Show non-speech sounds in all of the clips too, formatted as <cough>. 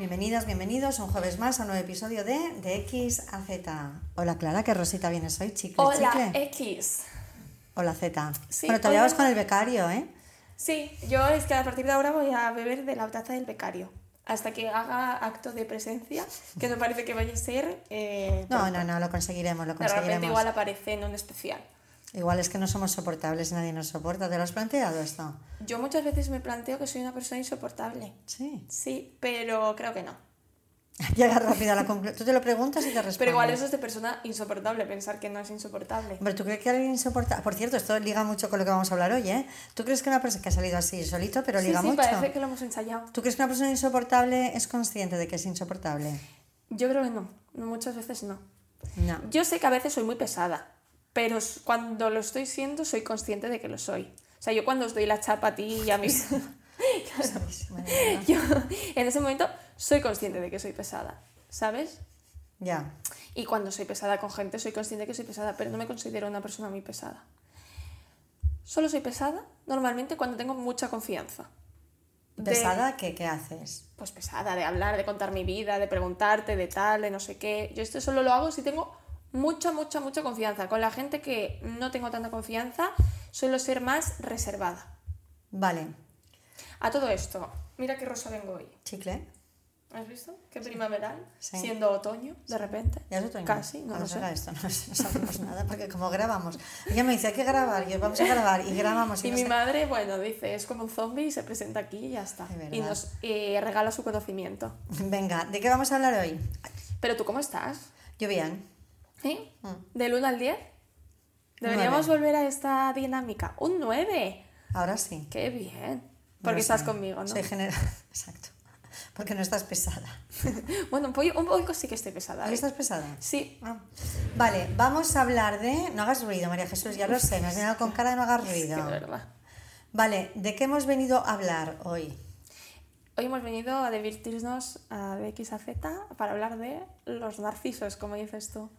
Bienvenidas, bienvenidos un jueves más a un nuevo episodio de De X a Z. Hola Clara, que Rosita vienes hoy, chicle, Hola, chicle. X. Hola Z. Sí, bueno, todavía vas con el becario, ¿eh? Sí, yo es que a partir de ahora voy a beber de la taza del becario. Hasta que haga acto de presencia, que no parece que vaya a ser. eh, No, no, no, lo conseguiremos, lo De repente conseguiremos. igual aparece en un especial. Igual es que no somos soportables, nadie nos soporta. ¿Te lo has planteado esto? Yo muchas veces me planteo que soy una persona insoportable. Sí. Sí, pero creo que no. <laughs> Llega rápido a la conclusión. Tú te lo preguntas y te respondes. Pero igual eso es de persona insoportable, pensar que no es insoportable. Hombre, ¿tú crees que alguien insoportable? Por cierto, esto liga mucho con lo que vamos a hablar hoy, ¿eh? ¿Tú crees que una persona que ha salido así solito, pero Sí, liga sí, mucho? parece que lo hemos ensayado. ¿Tú crees que una persona insoportable es consciente de que es insoportable? Yo creo que no. Muchas veces no. No. Yo sé que a veces soy muy pesada, pero cuando lo estoy siendo soy consciente de que lo soy. O sea, yo cuando os doy la chapa a ti y a mis... <laughs> <laughs> Yo en ese momento soy consciente de que soy pesada, ¿sabes? Ya. Y cuando soy pesada con gente soy consciente de que soy pesada, pero no me considero una persona muy pesada. Solo soy pesada normalmente cuando tengo mucha confianza. De- ¿Pesada? ¿Qué, ¿Qué haces? pues pesada, de hablar, de contar mi vida, de preguntarte, de tal, de no sé qué. Yo esto solo lo hago si tengo mucha, mucha, mucha confianza. Con la gente que no tengo tanta confianza, suelo ser más reservada. Vale. A todo esto, mira qué rosa vengo hoy. ¿Chicle? ¿Has visto? Qué primaveral. Sí. Siendo otoño, de repente. ¿Ya es otoño? Casi, no lo sé. esto, no, no <laughs> sabemos nada, porque como grabamos. Ella me dice, hay que grabar, y vamos a grabar, y grabamos. Y, Y no mi sé- madre, bueno, dice, es como un zombie y se presenta aquí y ya está. Y nos eh, regala su conocimiento. Venga, ¿de qué vamos a hablar hoy? Pero tú, ¿cómo estás? Yo bien. ¿Sí? Mm. ¿Del 1 al 10? Deberíamos Nueve. volver a esta dinámica. Un 9. Ahora sí. Qué bien. Porque estás sé. conmigo, ¿no? Soy genera... <laughs> Exacto. Porque no estás pesada. <laughs> Bueno, un poco, un poco sí que estoy pesada. ¿Ahí ¿eh? estás pesada? Sí. Ah. Vale, vamos a hablar de... No hagas ruido, María Jesús, ya lo sé, me has mirado con cara de no hagas <laughs> Es que ruido. verdad. Vale, ¿de qué hemos venido a hablar hoy? Hoy hemos venido a divertirnos a de X a Z para hablar de los narcisos, como dices tú.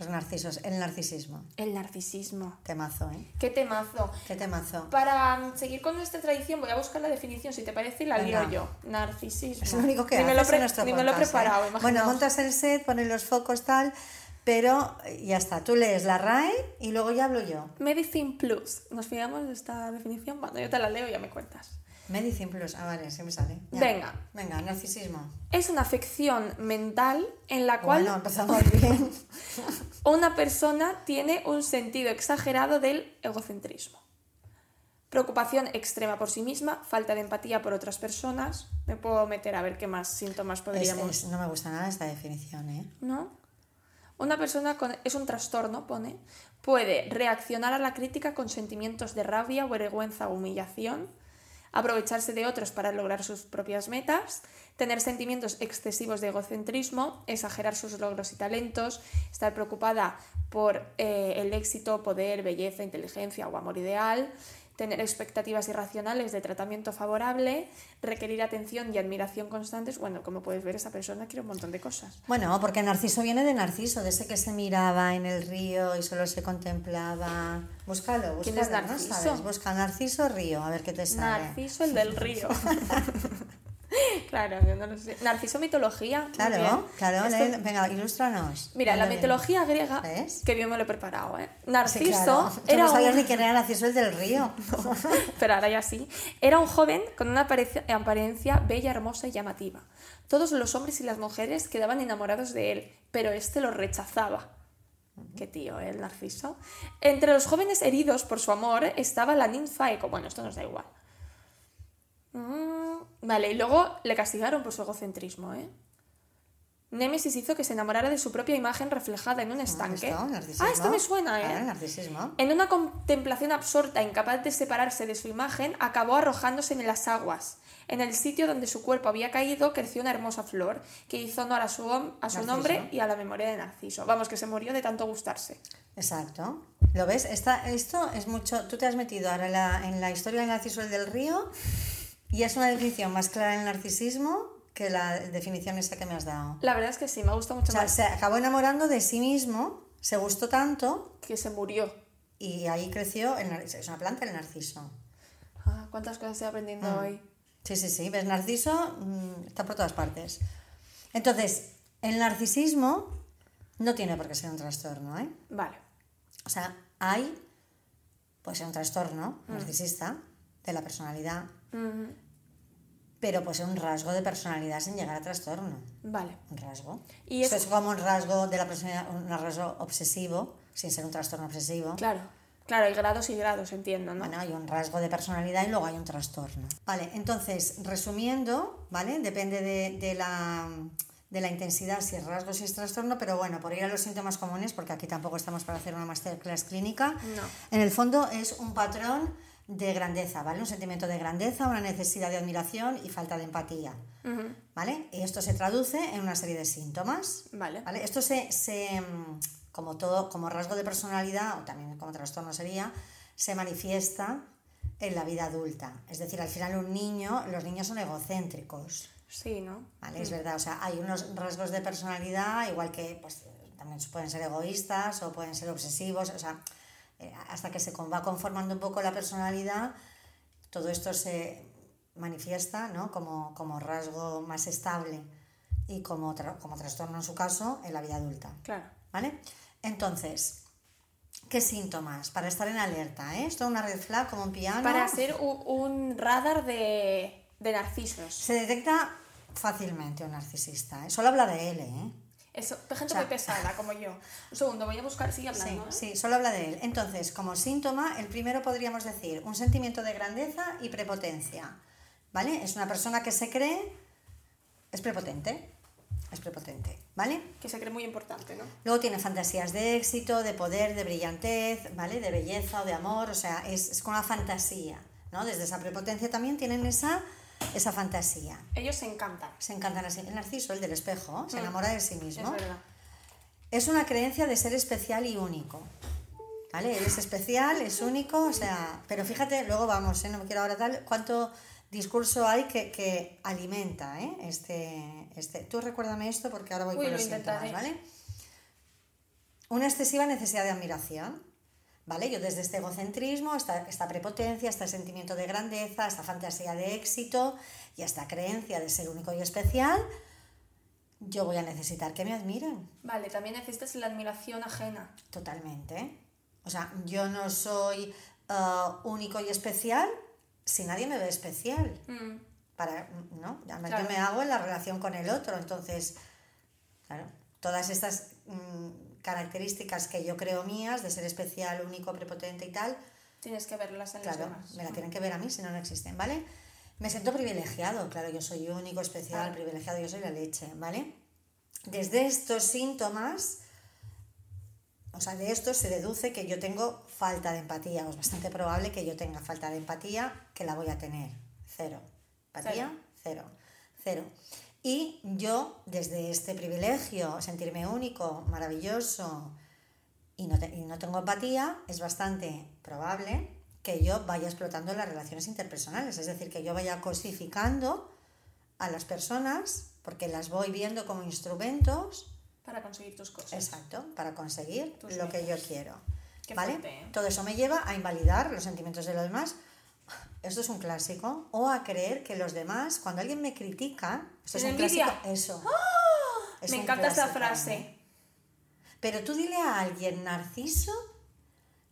Los narcisos, el narcisismo. El narcisismo. Temazo, ¿eh? Qué temazo. ¿Qué temazo? Para seguir con nuestra tradición, voy a buscar la definición, si te parece, y la Venga. lío yo. Narcisismo. Es lo único que ni me haces lo, en nuestro ni me lo he podcast, ¿eh? preparado, Bueno, montas el set, pones los focos, tal, pero ya está. Tú lees la RAE y luego ya hablo yo. Medicine Plus. ¿Nos fijamos de esta definición? Bueno, yo te la leo y ya me cuentas. Medicine Plus. Ah, vale, sí me sale. Ya. Venga. Venga, narcisismo. Es una afección mental en la cual Bueno, empezamos <laughs> bien. una persona tiene un sentido exagerado del egocentrismo. Preocupación extrema por sí misma, falta de empatía por otras personas. Me puedo meter a ver qué más síntomas Es- podríamos. es- no me gusta nada esta definición, ¿eh? ¿No? Una persona con. es un trastorno, pone. Puede reaccionar a la crítica con sentimientos de rabia, vergüenza o humillación, aprovecharse de otros para lograr sus propias metas, tener sentimientos excesivos de egocentrismo, exagerar sus logros y talentos, estar preocupada por eh, el éxito, poder, belleza, inteligencia o amor ideal, tener expectativas irracionales de tratamiento favorable, requerir atención y admiración constantes. Bueno, como puedes ver, esa persona quiere un montón de cosas. Bueno, porque Narciso viene de Narciso, de ese que se miraba en el río y solo se contemplaba. Búscalo, búscalo. ¿Quién es ¿no Narciso? sabes? Busca Narciso Río, a ver qué te sale. Narciso, el del río. <laughs> claro, yo no lo sé. Narciso mitología. Claro, claro, Esto- venga, ilústranos. Mira, la mitología griega, ¿Ves? que bien me lo he preparado, ¿eh? Sí, Narciso claro. Era no sabías un... ni quién era Narciso el del río. <laughs> pero ahora ya sí. Era un joven con una apariencia, apariencia bella, hermosa y llamativa. Todos los hombres y las mujeres quedaban enamorados de él, pero este los rechazaba. Qué tío, ¿eh? el Narciso. Entre los jóvenes heridos por su amor estaba la ninfa Eco. Bueno, esto nos da igual. Mm, vale, y luego le castigaron por su egocentrismo, ¿eh? Némesis hizo que se enamorara de su propia imagen reflejada en un estanque. ¿Esto? ¿Narcisismo? ah, esto me suena, ¿eh? El narcisismo. En una contemplación absorta, incapaz de separarse de su imagen, acabó arrojándose en las aguas. En el sitio donde su cuerpo había caído creció una hermosa flor que hizo honor a su, a su nombre y a la memoria de Narciso. Vamos, que se murió de tanto gustarse. Exacto. ¿Lo ves? Esta, esto es mucho. Tú te has metido ahora en la, en la historia del Narciso el del río y es una definición más clara del narcisismo que la definición esa que me has dado. La verdad es que sí, me gusta mucho O sea, más se acabó enamorando de sí mismo, se gustó tanto que se murió. y ahí creció. El, es una planta el narciso. Ah, ¿Cuántas cosas estoy aprendiendo Mm. hoy? Sí, sí, sí. ¿Ves? Narciso mm, está por todas partes. Entonces, el narcisismo no tiene por qué ser un trastorno, ¿eh? Vale. O sea, hay, puede ser un trastorno narcisista de la personalidad, Pero puede ser un rasgo de personalidad sin llegar a trastorno. Vale. Un rasgo. Y Esto es- es como un rasgo de la personalidad, un rasgo obsesivo, sin ser un trastorno obsesivo. Claro. Claro, hay grados y grados, entiendo, ¿no? Bueno, hay un rasgo de personalidad y luego hay un trastorno. Vale, entonces, resumiendo, ¿vale? Depende de, de la, de la intensidad, si es rasgo, si es trastorno, pero bueno, por ir a los síntomas comunes, porque aquí tampoco estamos para hacer una masterclass clínica, No. en el fondo es un patrón de grandeza, ¿vale? Un sentimiento de grandeza, una necesidad de admiración y falta de empatía. ¿vale? Y esto se traduce en una serie de síntomas, Vale. ¿Vale? Esto se, se, mm, como todo, como rasgo de personalidad, o también como trastorno sería, se manifiesta en la vida adulta. Es decir, al final un niño, los niños son egocéntricos, Sí, ¿no? ¿vale? Es verdad, o sea, hay unos rasgos de personalidad, igual que pues, también pueden ser egoístas o pueden ser obsesivos, o sea, hasta que se va conformando un poco la personalidad, todo esto se manifiesta ¿no? como, como rasgo más estable y como, tra- como trastorno en su caso en la vida adulta. Claro. ¿Vale? Entonces, ¿qué síntomas? Para estar en alerta, ¿eh? Esto es una red flag como un piano. Para ser un radar de, de narcisos. Se detecta fácilmente un narcisista, ¿eh? Solo habla de él, ¿eh? Eso, gente O sea- muy pesada, como yo. Un segundo, voy a buscar, sigue Sí, hablando. ¿eh? sí, solo habla de él. Entonces, como síntoma, el primero podríamos decir un sentimiento de grandeza y prepotencia. ¿Vale? Es una persona que se cree, es prepotente. Es prepotente, ¿vale? Que se cree muy importante, ¿no? Luego tiene fantasías de éxito, de poder, de brillantez, ¿vale? De belleza o de amor, o sea, es, es con la fantasía, ¿no? Desde esa prepotencia también tienen esa, esa fantasía. Ellos se encantan. Se encantan así. El narciso, el del espejo, se Mm. enamora de sí Es mismo. verdad. Es una creencia de ser especial y único. ¿Vale? Él es especial, es único, o sea, pero fíjate, luego vamos, ¿eh? no me quiero ahora tal, cuánto discurso hay que, que alimenta ¿eh? este, este. Tú recuérdame esto porque ahora voy Uy, con lo los síntomas. ¿vale? Una excesiva necesidad de admiración, ¿vale? Yo desde este egocentrismo, esta, esta prepotencia, este sentimiento de grandeza, esta fantasía de éxito y esta creencia de ser único y especial, yo voy a necesitar que me admiren. Vale, también necesitas la admiración ajena. Totalmente. O sea, yo no soy ah, único y especial si nadie me ve especial. Mm, Para, ¿no? Además, Claro. yo me hago en la relación con el otro. Entonces, claro, todas estas mm, características que yo creo mías de ser especial, único, prepotente y tal, Tienes que verlas en claro, los me la tienen que ver a mí, si no, no existen, ¿vale? Me siento privilegiado, claro, yo soy único, especial, Claro. privilegiado, yo soy la leche, ¿vale? Desde estos síntomas, o sea, de esto se deduce que yo tengo falta de empatía, o es bastante probable que yo tenga falta de empatía, que la voy a tener, cero. Empatía, cero, cero. Y yo, desde este privilegio, sentirme único, maravilloso, y no, te- y no tengo empatía, es bastante probable que yo vaya explotando las relaciones interpersonales, es decir, que yo vaya cosificando a las personas porque las voy viendo como instrumentos, Para conseguir tus cosas. exacto, para conseguir Tus lo que yo quiero. Qué ¿Vale? fuerte, ¿eh? Todo eso me lleva a invalidar los sentimientos de los demás. Esto es un clásico. O a creer que los demás, cuando alguien me critica, esto es un ¿Tiene envidia? clásico. Eso. Es Me encanta esa frase. ¿eh? Pero tú dile a alguien narciso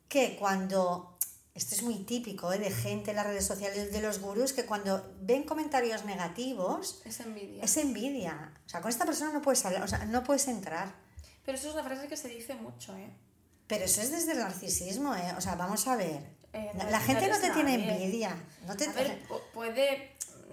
que cuando, esto es muy típico ¿eh? de gente en las redes sociales, de los gurús, que cuando ven comentarios negativos, Es envidia. es envidia. O sea, con esta persona no puedes hablar, o sea, no puedes entrar. Pero eso es una frase que se dice mucho, ¿eh? Pero eso es desde el narcisismo, ¿eh? O sea, vamos a ver. Eh, la gente no te tiene envidia. No te, A ver, pu- puede...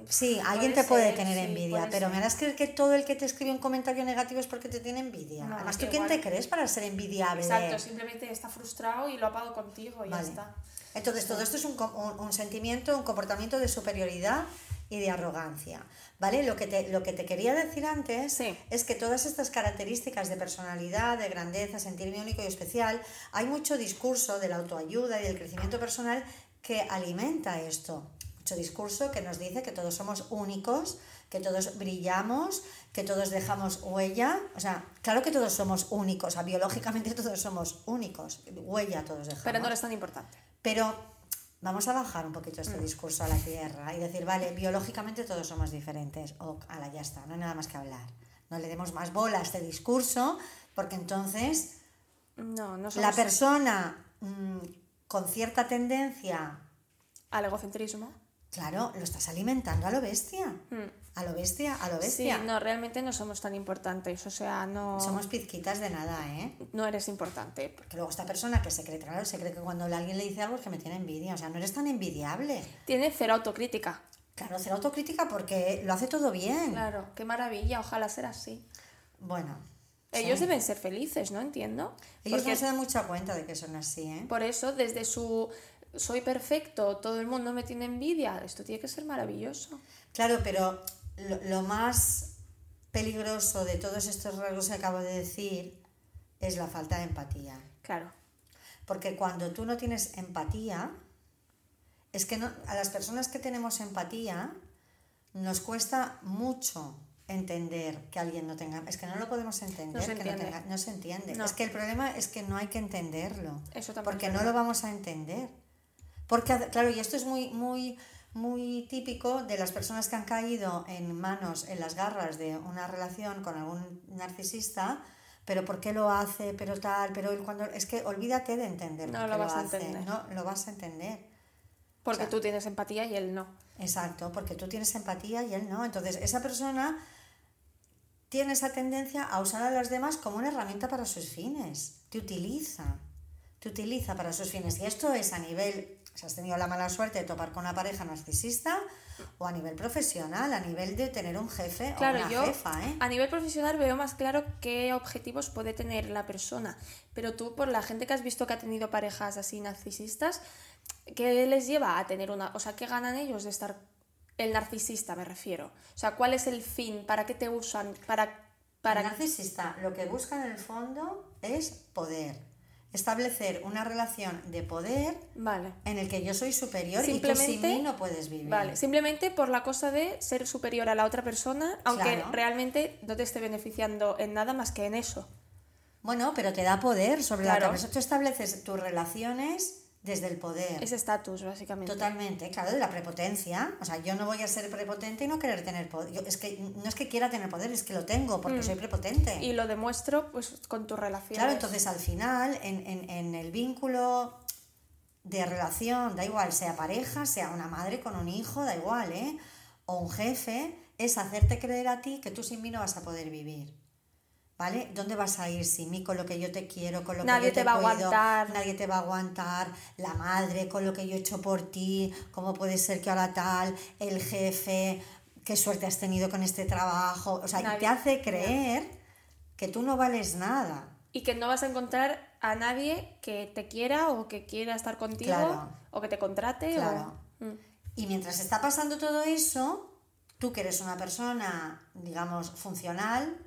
sí, alguien puede te puede ser, tener sí, envidia, puede pero ser. me harás creer que todo el que te escribe un comentario negativo es porque te tiene envidia. No, Además, ¿tú igual- quién te crees para ser envidiable? Exacto, simplemente está frustrado y lo ha pagado contigo y Vale. ya está. Entonces, todo esto es un, un- un sentimiento, un comportamiento de superioridad y de arrogancia. ¿Vale? Lo que te, lo que te quería decir antes Sí. es que todas estas características de personalidad, de grandeza, sentirme único y especial, hay mucho discurso de la autoayuda y del crecimiento personal que alimenta esto. Mucho discurso que nos dice que todos somos únicos, que todos brillamos, que todos dejamos huella. O sea, claro que todos somos únicos, o sea, biológicamente <laughs> todos somos únicos, huella todos dejamos. Pero no eres tan importante. Pero vamos a bajar un poquito este discurso a la tierra y decir, vale, biológicamente todos somos diferentes. O, ala, ya está, no hay nada más que hablar. no le demos más bola a este discurso, porque entonces No, no la persona mm, con cierta tendencia, al egocentrismo. Claro, lo estás alimentando a lo bestia. Mm. A lo bestia, a lo Sí, bestia. no, realmente no somos tan importantes. O sea, no, Somos pizquitas de nada, ¿eh? no eres importante. Porque luego esta persona que se cree, claro, se cree que cuando alguien le dice algo es que me tiene envidia. O sea, no eres tan envidiable. Tiene cero autocrítica. Claro, hacer autocrítica porque lo hace todo bien. Claro, qué maravilla, ojalá ser así. Bueno. Ellos sí. deben ser felices, ¿no? Entiendo. Ellos Porque no se dan mucha cuenta de que son así, ¿eh? por eso, desde su soy perfecto, todo el mundo me tiene envidia, esto tiene que ser maravilloso. Claro, pero lo, lo más peligroso de todos estos rasgos que acabo de decir es la falta de empatía. Claro. Porque cuando tú no tienes empatía, es que no, a las personas que tenemos empatía nos cuesta mucho entender que alguien no tenga... Es que no lo podemos entender. No se que no, entiende. tenga- no se entiende. No. Es que el problema es que no hay que entenderlo. Eso Porque no lo vamos a entender. Porque, claro, y esto es muy, muy, muy típico de las personas que han caído en manos, en las garras de una relación con algún narcisista, pero ¿por qué lo hace? Pero tal, pero él cuando... Es que olvídate de entender No lo vas a hace, entender. No lo vas a entender. Porque O sea- tú tienes empatía y él no. Exacto, porque tú tienes empatía y él no. Entonces, esa persona tiene esa tendencia a usar a los demás como una herramienta para sus fines. Te utiliza. Te utiliza para sus fines. Y esto es a nivel, si has tenido la mala suerte de topar con una pareja narcisista o a nivel profesional, a nivel de tener un jefe Claro, o una yo jefa, ¿eh? a nivel profesional veo más claro qué objetivos puede tener la persona. Pero tú, por la gente que has visto que ha tenido parejas así narcisistas, ¿qué les lleva a tener una... O sea, ¿qué ganan ellos de estar... El narcisista me refiero. O sea, ¿cuál es el fin? ¿Para qué te usan? ¿Para... para... El narcisista lo que busca en el fondo es poder. Establecer una relación de poder Vale. en el que yo soy superior y tú sin mí no puedes vivir. Vale, simplemente por la cosa de ser superior a la otra persona, aunque Claro. realmente no te esté beneficiando en nada más que en eso. Bueno, pero te da poder sobre la Claro. otra persona. Tú estableces tus relaciones desde el poder. Ese estatus, básicamente. Totalmente, claro, de la prepotencia. O sea, yo no voy a ser prepotente y no querer tener poder. Yo- es que no es que quiera tener poder, es que lo tengo porque soy prepotente. Mm. Y lo demuestro pues con tus relaciones. Claro, entonces al final, en, en- en el vínculo de relación, da igual, sea pareja, sea una madre con un hijo, da igual, ¿eh? O un jefe, es hacerte creer a ti que tú sin mí no vas a poder vivir. ¿Vale? ¿Dónde vas a ir sin mí con lo que yo te quiero, con lo Nadie que yo te, te va a aguantar. Nadie te va a aguantar. La madre con lo que yo he hecho por ti, cómo puede ser que ahora tal, el jefe, qué suerte has tenido con este trabajo. O sea, y te hace creer que tú no vales nada. Y que no vas a encontrar a nadie que te quiera o que quiera estar contigo Claro. o que te contrate. Claro. O... Mm. Y mientras está pasando todo eso, tú que eres una persona, digamos, funcional,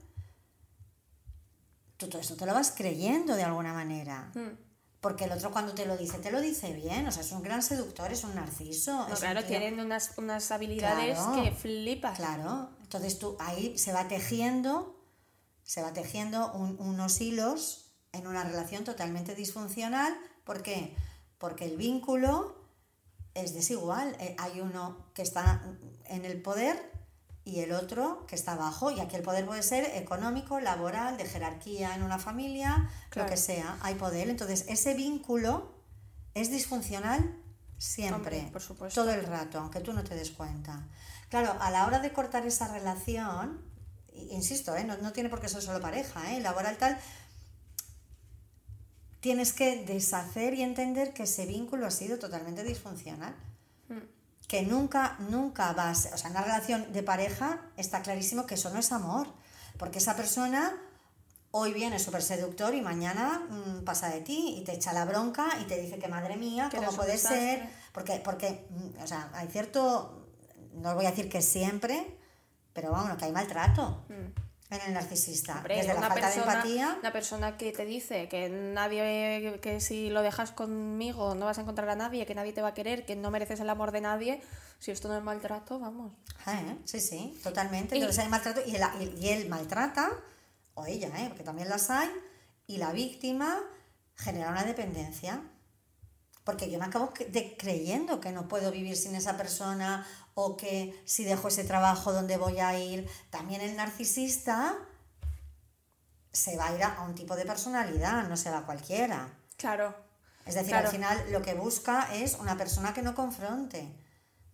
tú todo esto te lo vas creyendo de alguna manera. Mm. Porque el otro cuando te lo dice, te lo dice bien. O sea, es un gran seductor, es un narciso. No, es un claro, tío- tienen unas, unas habilidades Claro. que flipas. Claro. Entonces tú ahí se va tejiendo, se va tejiendo un- unos hilos en una relación totalmente disfuncional. ¿Por qué? Porque el vínculo es desigual. Eh, Hay uno que está en el poder y el otro que está abajo. Y aquí el poder puede ser económico, laboral, de jerarquía en una familia, Claro. lo que sea. Hay poder. Entonces ese vínculo es disfuncional siempre, Hombre, por supuesto. todo el rato, aunque tú no te des cuenta. Claro, a la hora de cortar esa relación, insisto, ¿eh? no, no tiene por qué ser solo pareja, ¿eh? laboral tal, tienes que deshacer y entender que ese vínculo ha sido totalmente disfuncional. Mm. Que nunca, nunca vas, o sea, en una relación de pareja está clarísimo que eso no es amor, porque esa persona hoy viene súper seductor y mañana mm, pasa de ti y te echa la bronca y te dice que madre mía, Que ¿cómo puede desastre. ser? Porque, porque, mm, o sea, hay cierto, no voy a decir que siempre, pero vamos, que hay maltrato en el narcisista. Hombre, desde la una falta persona, de empatía. una persona que te dice que nadie, que si lo dejas conmigo no vas a encontrar a nadie, que nadie te va a querer, que no mereces el amor de nadie, si esto no es maltrato, vamos. Ah, ¿eh? Sí, sí, totalmente. Y- Entonces hay maltrato y y- y él maltrata, o ella, ¿eh? porque también las hay, y la víctima genera una dependencia. Porque yo me acabo de creyendo que no puedo vivir sin esa persona o que si dejo ese trabajo, ¿dónde voy a ir? También el narcisista se va a ir a un tipo de personalidad, no se va a cualquiera. Claro. Es decir, Claro. al final lo que busca es una persona que no confronte.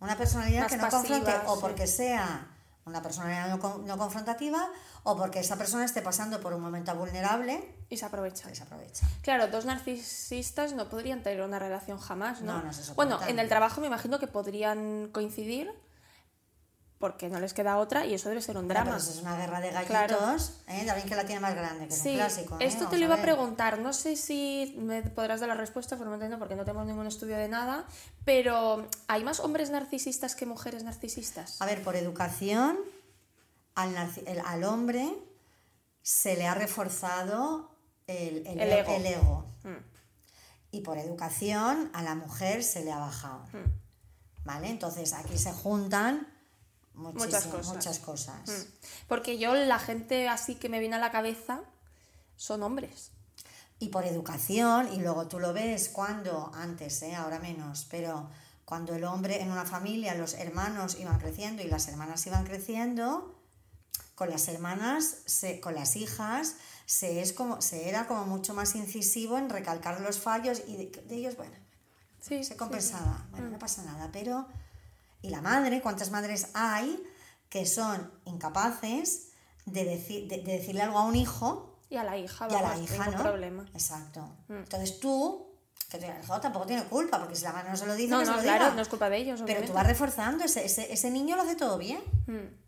Una personalidad Más que no confronte o sí. porque sea una personalidad no, no confrontativa o porque esa persona esté pasando por un momento vulnerable Y se aprovecha. que se aprovecha. Claro, dos narcisistas no podrían tener una relación jamás, ¿no? No, no se bueno, en el trabajo me imagino que podrían coincidir porque no les queda otra y eso debe ser un Claro, drama. eso es una guerra de Claro. gallitos, ¿eh? David que la tiene más grande, que es Sí, un clásico. ¿eh? esto te lo iba a preguntar. No sé si me podrás dar la respuesta, formalmente porque no tenemos ningún estudio de nada, pero ¿hay más hombres narcisistas que mujeres narcisistas? A ver, por educación, al, el- al hombre se le ha reforzado el, el El ego. el ego. Mm, Y por educación a la mujer se le ha bajado. mm. ¿Vale? Entonces aquí se juntan Muchas cosas. muchas cosas. Mm. Porque yo, la gente así que me viene a la cabeza son hombres. Y por educación, y luego tú lo ves cuando, antes, ¿eh? ahora menos, pero cuando el hombre en una familia, los hermanos iban creciendo y las hermanas iban creciendo, con las hermanas, se, con las hijas, se, es como, se era como mucho más incisivo en recalcar los fallos y de, de ellos, bueno, Sí, se sí, compensaba, bueno, no pasa nada, pero... Y la madre, ¿cuántas madres hay que son incapaces de, decir, de, de decirle algo a un hijo. Y a la hija, y a la hija, ¿no? problema. Exacto. Mm. Entonces tú, que tu hijo tampoco tiene culpa, porque si la madre no se lo dice, No, se no, lo claro, diga. no es culpa de ellos, Pero tú vas reforzando, ese, ese, ese niño lo hace todo bien. Mm.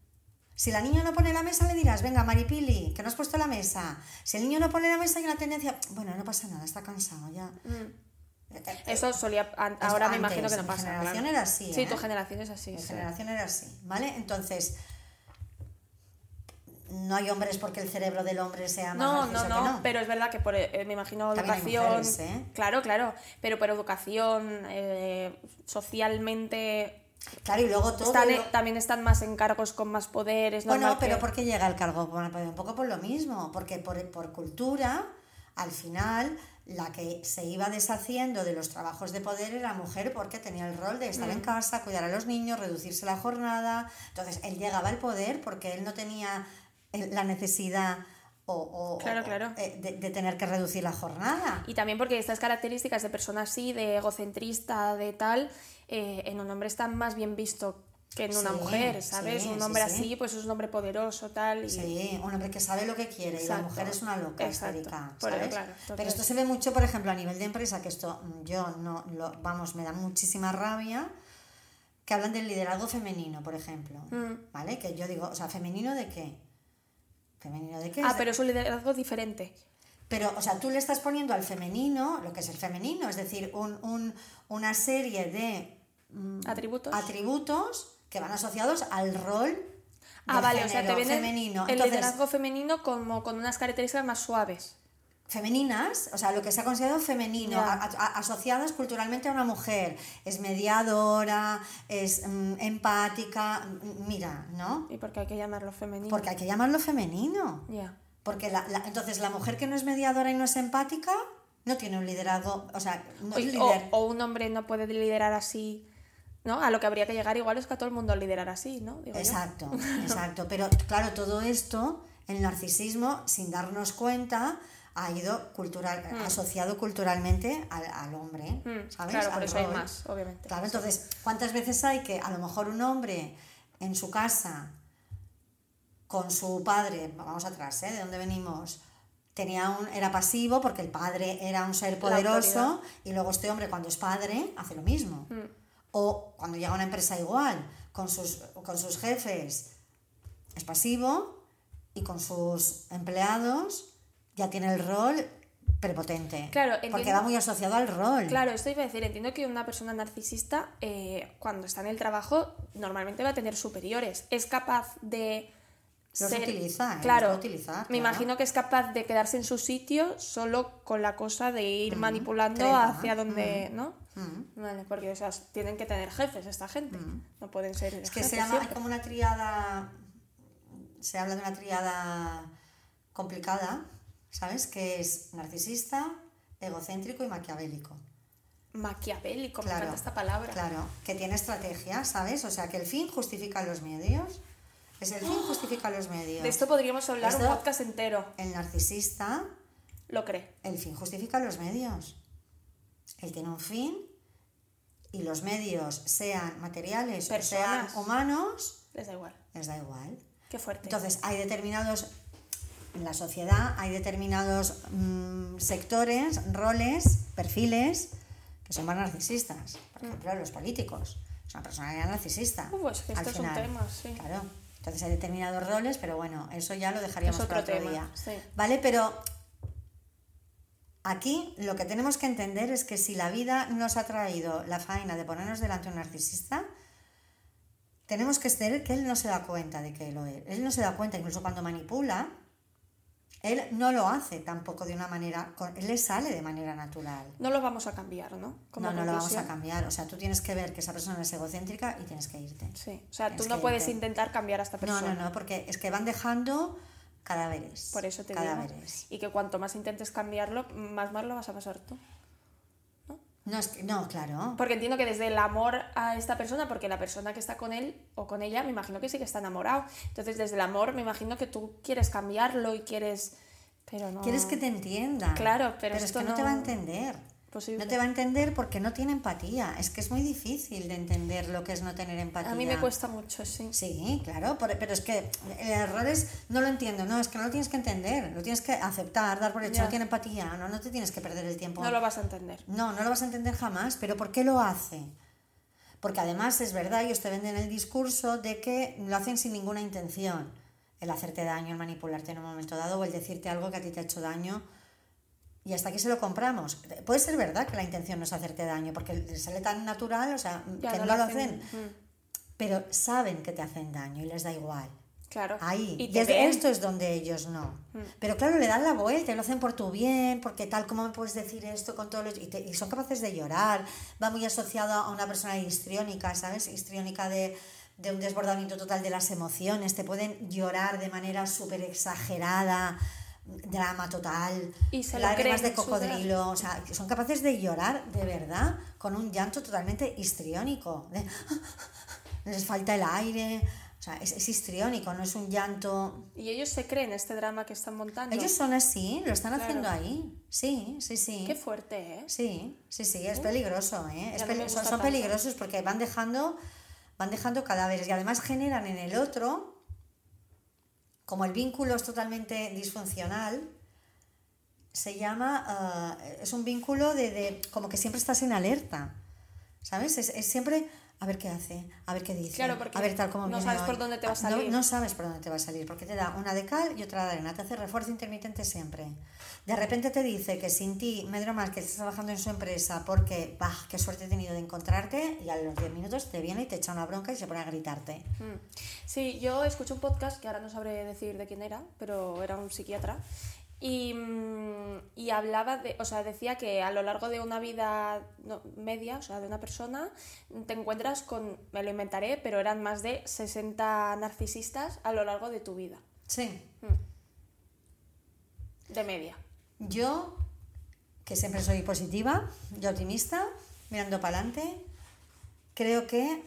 Si la niña no pone la mesa, le dirás, venga, Maripili, que no has puesto la mesa. Si el niño no pone la mesa, hay una tendencia, bueno, no pasa nada, está cansado ya. Mm. Eh, eh, Eso solía. an- Ahora me imagino que no mi pasa. generación claro. era así, Sí, ¿eh? tu generación es así. Mi sí. generación era así, ¿vale? Entonces, no hay hombres porque el cerebro del hombre sea más No, no, no, que no. pero es verdad que por, eh, me imagino También educación. mujeres, ¿eh? Claro, claro, pero por educación, eh, socialmente. Claro, y luego todo... están, lo- eh, también están más en cargos con más poder. Es Bueno, pero ¿por qué llega el cargo? Bueno, pues un poco por lo mismo, porque por, por cultura, al final, la que se iba deshaciendo de los trabajos de poder era la mujer porque tenía el rol de estar Mm. en casa, cuidar a los niños, reducirse la jornada. Entonces, él llegaba al poder porque él no tenía eh, la necesidad o, o- Claro, o- claro. eh, de, de tener que reducir la jornada. Y también porque estas características de persona así, de egocentrista, de tal, eh, en un hombre están más bien visto que en una Sí, mujer, ¿sabes? sí, un hombre sí. así, pues es un hombre poderoso, tal. Y... Sí, un hombre que sabe lo que quiere y la Exacto. mujer es una loca Exacto. histérica, ¿sabes? claro, Pero esto se ve mucho, por ejemplo, a nivel de empresa, que esto mm, yo no, lo, vamos, me da muchísima rabia, que hablan del liderazgo femenino, por ejemplo, Mm. ¿vale? Que yo digo, o sea, ¿femenino de qué? ¿Femenino de qué? Ah, pero es un liderazgo diferente. pero, o sea, tú le estás poniendo al femenino lo que es el femenino, es decir, un, un- una serie de mm, Atributos. atributos que van asociados al rol Ah, vale, o sea, te viene femenino. el Entonces, liderazgo femenino como con unas características más suaves. femeninas, o sea, lo que se ha considerado femenino, Ya. a- a- asociadas culturalmente a una mujer, es mediadora, es mm, empática, mm, mira, ¿no? ¿Y por qué hay que llamarlo femenino? Porque hay que llamarlo femenino. Ya. Porque la, la- entonces la mujer que no es mediadora y no es empática no tiene un liderazgo, o sea, no es O, líder. o un hombre no puede liderar así, ¿no? A lo que habría que llegar igual es que a todo el mundo liderar así, ¿no? Digo yo. Exacto, <laughs> exacto. Pero claro, todo esto, el narcisismo, sin darnos cuenta, ha ido cultural, asociado culturalmente al, al hombre, Mm, ¿sabes? Claro, por Al eso hay más, obviamente. Claro, entonces, ¿cuántas veces hay que a lo mejor un hombre en su casa, con su padre, vamos atrás, ¿eh? ¿De dónde venimos? Tenía un, era pasivo porque el padre era un ser poderoso y luego este hombre cuando es padre hace lo mismo. Mm. O cuando llega a una empresa igual, con sus, con sus jefes es pasivo y con sus empleados ya tiene el rol prepotente. Claro, porque va muy asociado al rol. Claro, esto iba a decir, entiendo que una persona narcisista, eh, cuando está en el trabajo, normalmente va a tener superiores. Es capaz de. Los ser- utiliza, ¿eh? Claro, utilizar, me claro. imagino que es capaz de quedarse en su sitio solo con la cosa de ir manipulando hacia donde, ¿no? Mm. Vale, porque o sea, tienen que tener jefes esta gente, no pueden ser Es que jefes se llama, hay como una triada, se habla de una triada complicada, ¿sabes? Que es narcisista, egocéntrico y maquiavélico. maquiavélico, me Claro, encanta esta palabra. Claro, que tiene estrategia, ¿sabes? O sea, que el fin justifica los medios. Es el fin <gasps> justifica los medios. De esto podríamos hablar un podcast entero, El narcisista, lo cree. el fin justifica los medios. Él tiene un fin y los medios, sean materiales o sean humanos, Les da igual. les da igual. Qué fuerte. Entonces, hay determinados, en la sociedad, hay determinados mm, sectores, roles, perfiles, que son más narcisistas. Por ejemplo, los políticos. Es una personalidad narcisista. Uh, pues que al esto es un final. tema, sí. Claro. Entonces hay determinados roles, pero bueno, eso ya lo dejaríamos Es otro para otro tema, día. sí. ¿Vale? Pero aquí lo que tenemos que entender es que si la vida nos ha traído la faena de ponernos delante de un narcisista, tenemos que ser que él no se da cuenta de que lo es. Él no se da cuenta, incluso cuando manipula, él no lo hace tampoco de una manera, él le sale de manera natural. No lo vamos a cambiar, ¿no? Como no, no lo vamos a cambiar. O sea, tú tienes que ver que esa persona es egocéntrica y tienes que irte. Sí, o sea, tú Tienes no que puedes irte. intentar cambiar a esta No, persona. no, no, porque es que van dejando cadáveres. Por eso te cadáveres. digo. Y que cuanto más intentes cambiarlo, más mal lo vas a pasar tú. No, es que, no, claro. Porque entiendo que desde el amor a esta persona, porque la persona que está con él o con ella, me imagino que sí que está enamorado. Entonces, desde el amor, me imagino que tú quieres cambiarlo y quieres. Pero no. Quieres que te entienda. Claro, pero es esto que no, te no- va a entender. Posible. No te va a entender porque no tiene empatía. Es que es muy difícil de entender lo que es no tener empatía. A mí me cuesta mucho, sí. Sí, claro, pero es que el error es, no lo entiendo, no, es que no lo tienes que entender, lo tienes que aceptar, dar por hecho, Ya. no tiene empatía, no, no te tienes que perder el tiempo. No lo vas a entender. No, no lo vas a entender jamás, pero ¿por qué lo hace? Porque además es verdad, ellos te venden el discurso de que lo hacen sin ninguna intención. El hacerte daño, el manipularte en un momento dado o el decirte algo que a ti te ha hecho daño. Y hasta aquí se lo compramos. Puede ser verdad que la intención no es hacerte daño, porque sale tan natural, o sea, Ya, que no no, lo hacen. hacen. Mm. Pero saben que te hacen daño y les da igual. Claro. Ahí. Y Y te es de- ven. esto es donde ellos no. Pero claro, le dan la vuelta lo hacen por tu bien, porque tal, ¿cómo me puedes decir esto con todos los... Y, te- y son capaces de llorar. Va muy asociado a una persona histriónica, ¿sabes? Histriónica de, de un desbordamiento total de las emociones. Te pueden llorar de manera súper exagerada, drama total, Y se lágrimas de cocodrilo. O sea, son capaces de llorar de verdad con un llanto totalmente histriónico. de- <laughs> les falta el aire. O sea, es, es histriónico, no es un llanto. Y ellos se creen este drama que están montando. Ellos son así, lo están Claro. haciendo ahí. Sí, sí, sí. Qué fuerte, ¿eh? Sí, sí, sí, es peligroso, ¿eh? Es no son, son peligrosos porque van dejando, van dejando cadáveres y además generan en el otro, como el vínculo es totalmente disfuncional, se llama, ah, es un vínculo de, de- como que siempre estás en alerta, ¿sabes? Es, es siempre a ver qué hace, a ver qué dice, Claro, porque a ver tal como no sabes por dónde te va a No- salir. No, sabes por dónde te va a salir, porque te da una de cal y otra de arena, te hace refuerzo intermitente siempre. De repente te dice que sin ti, Medro más que estás trabajando en su empresa porque, bah, qué suerte he tenido de encontrarte, y a los 10 minutos te viene y te echa una bronca y se pone a gritarte. Mm. Sí, yo escuché un podcast que ahora no sabré decir de quién era, pero era un psiquiatra. Y, mm, y hablaba de, o sea, decía que a lo largo de una vida media, o sea, de una persona, te encuentras con, me lo inventaré, pero eran más de 60 narcisistas a lo largo de tu vida, Sí. de media. Yo, que siempre soy positiva y optimista, mirando para adelante, creo que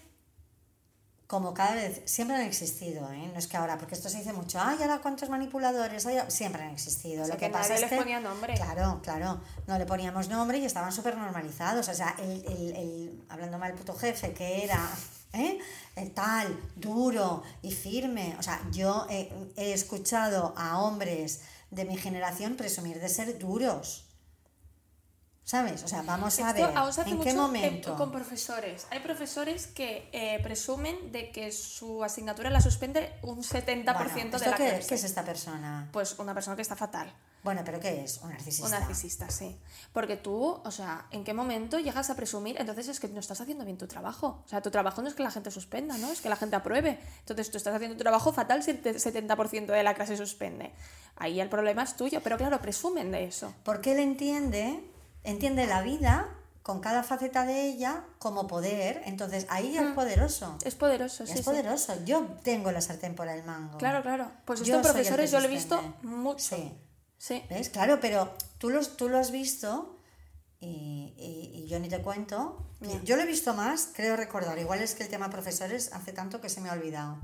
como cada vez, siempre han existido, ¿eh? no es que ahora, porque esto se dice mucho, ay, ahora cuántos manipuladores, hay? siempre han existido. O sea, Lo que, que pasa es les que, ponía nombre. Claro, claro, no le poníamos nombre y estaban súper normalizados. O sea, el, el, el- hablando mal, el puto jefe, que era <laughs> ¿eh? El tal, duro y firme. O sea, yo he, he escuchado a hombres de mi generación presumir de ser duros. ¿Sabes? O sea, vamos a Esto ver aún se hace en qué mucho momento. eh, con profesores. Hay profesores que eh, presumen de que su asignatura la suspende un 70% Bueno, de ¿esto la qué, clase. qué es esta persona? Pues una persona que está fatal. Bueno, pero ¿qué es? Un narcisista. Un narcisista, sí. Porque tú, o sea, ¿en qué momento llegas a presumir? Entonces es que no estás haciendo bien tu trabajo. O sea, tu trabajo no es que la gente suspenda, ¿no? Es que la gente apruebe. Entonces tú estás haciendo tu trabajo fatal si el te- 70% de la clase suspende. Ahí el problema es tuyo, pero claro, presumen de eso. Porque él entiende, entiende la vida con cada faceta de ella como poder. Entonces ahí ya es poderoso. Es poderoso, Ya Mm. sí, es sí. poderoso. Yo tengo la sartén por el mango. Claro, claro. Pues esto profesores yo lo he visto mucho. Sí. Sí. ¿Ves? Claro, pero tú, los, tú lo has visto Y, y- y yo ni te cuento. Yo lo he visto más, creo recordar. Igual es que el tema profesores hace tanto que se me ha olvidado.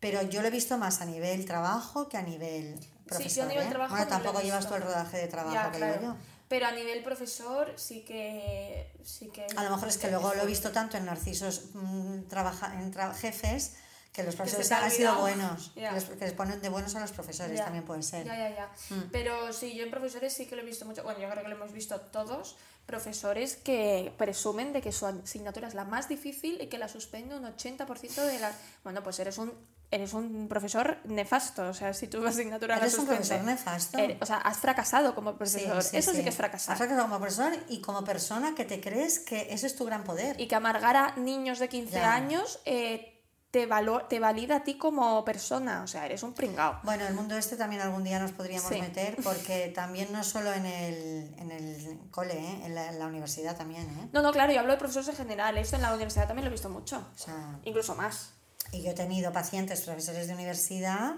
Pero yo lo he visto más a nivel trabajo que a nivel profesor. yo a nivel ¿eh? trabajo Bueno, tampoco llevas todo el rodaje de trabajo Ya, que claro. yo. Pero a nivel profesor sí que... Sí que A lo mejor es que luego lo he visto tanto en narcisos mm, trabaja, en tra- jefes que los profesores han sido buenos. <laughs> Ya. Que, les, que les ponen de buenos a los profesores también puede ser. Ya, ya, ya. Mm. Pero sí, yo en profesores sí que lo he visto mucho. Bueno, yo creo que lo hemos visto todos. Profesores que presumen de que su asignatura es la más difícil y que la suspende un 80% de la... Bueno, pues eres un, eres un profesor nefasto. O sea, si tu asignatura la Eres un profesor nefasto. eres- o sea, has fracasado como profesor. sí, Eso sí. sí. que es fracasar. Has fracasado como profesor y como persona que te crees que ese es tu gran poder. Y que amargar a niños de 15 Ya. años eh, te, valo- te valida a ti como persona. O sea, eres un pringao. Bueno, el mundo este también algún día nos podríamos meter <laughs> porque también no solo en el, en el cole, ¿eh? en, la, en la universidad también. ¿eh? No, no, claro, yo hablo de profesores en general. Esto en la universidad también lo he visto mucho. O sea, Incluso más. Y yo he tenido pacientes, profesores de universidad,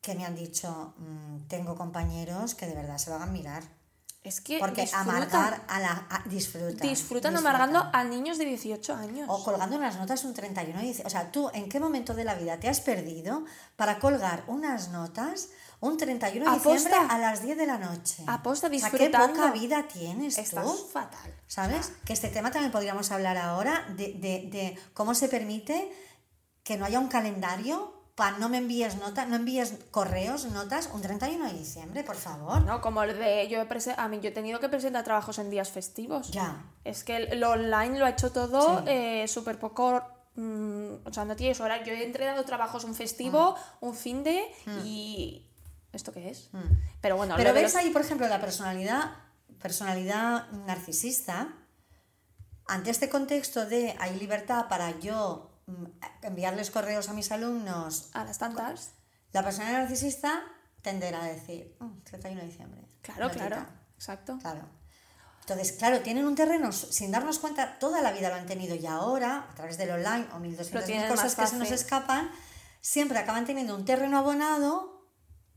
que me han dicho, mm, tengo compañeros que de verdad se lo hagan mirar. Es que Porque disfrutan, amargar a la... a- disfrutan. disfrutan amargando a niños de 18 años. O colgando unas notas un 31 y dice, o sea, tú en qué momento de la vida te has perdido para colgar unas notas un 31 de Aposta. diciembre a las 10 de la noche? Aposta, O sea, disfrutando. qué poca vida tienes Estás tú. fatal. ¿Sabes? Que este tema también podríamos hablar ahora de, de- de cómo se permite que no haya un calendario para no me envíes notas, no envíes correos, notas un 31 de diciembre, por favor. No, como el de yo he a mí yo he tenido que presentar trabajos en días festivos. Ya. Es que lo online lo ha hecho todo Sí. eh, súper poco. mm, o sea, no tienes hora. Yo he entregado trabajos un festivo, Ah. un fin de y. ¿Esto qué es? Mm. Pero bueno, Pero ves los- ahí, por ejemplo, la personalidad, personalidad narcisista, ante este contexto de hay libertad para yo mm, enviarles correos a mis alumnos, a las tantas. la personalidad narcisista tenderá a decir, "Mm, 31 de diciembre. Claro, notita". claro. Exacto. Claro. Entonces, claro, tienen un terreno, sin darnos cuenta, toda la vida lo han tenido y ahora, a través del online o 1200 tienen cosas que se nos escapan, siempre acaban teniendo un terreno abonado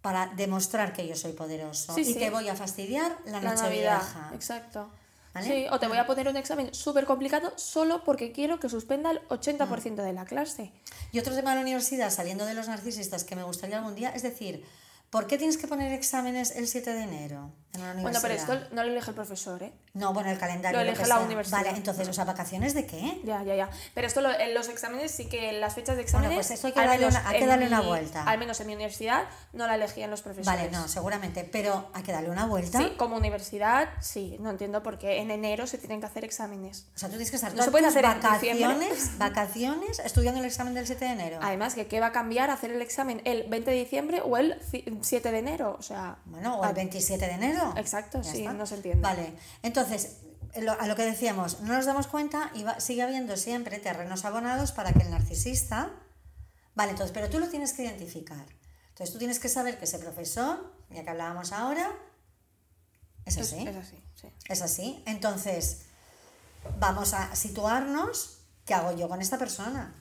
para demostrar que yo soy poderoso Sí, y sí. te voy a fastidiar la, La noche Navidad. vieja. Exacto. ¿Vale? Sí, o te voy a poner un examen súper complicado solo porque quiero que suspenda el Mm. 80% de la clase. Y otro tema de la universidad, saliendo de los narcisistas, que me gustaría algún día, es decir, ¿por qué tienes que poner exámenes el 7 de enero en la Bueno, universidad? pero esto no lo elige el profesor, ¿eh? No, bueno, el calendario. Lo elige la sea. universidad. Vale, entonces, o sea, ¿vacaciones de qué? Ya, ya, ya. Pero esto, lo- en los exámenes sí que las fechas de Bueno, exámenes. pues eso hay que darle una- hay que darle una vuelta. Al menos en mi universidad no la elegían los profesores. Vale, no, seguramente, pero hay que darle una vuelta. Sí, como universidad, sí. No entiendo por qué en enero se tienen que hacer exámenes. O sea, tú tienes que estar No se todas puede tus hacer vacaciones, <laughs> vacaciones estudiando el examen del 7 de enero. Además, que ¿qué va a cambiar hacer el examen el 20 de diciembre o el ci- 7 de enero? O sea. Bueno, o el 27 de enero. Exacto, Ya sí, está. no se entiende. Vale, entonces, lo- a lo que decíamos, no nos damos cuenta y va- sigue habiendo siempre terrenos abonados para que el narcisista... Vale, entonces, pero tú lo tienes que identificar. Entonces, tú tienes que saber que ese profesor, ya que hablábamos ahora, es Es, así. es así, sí. Es así. Entonces, vamos a situarnos. ¿Qué hago yo con esta persona?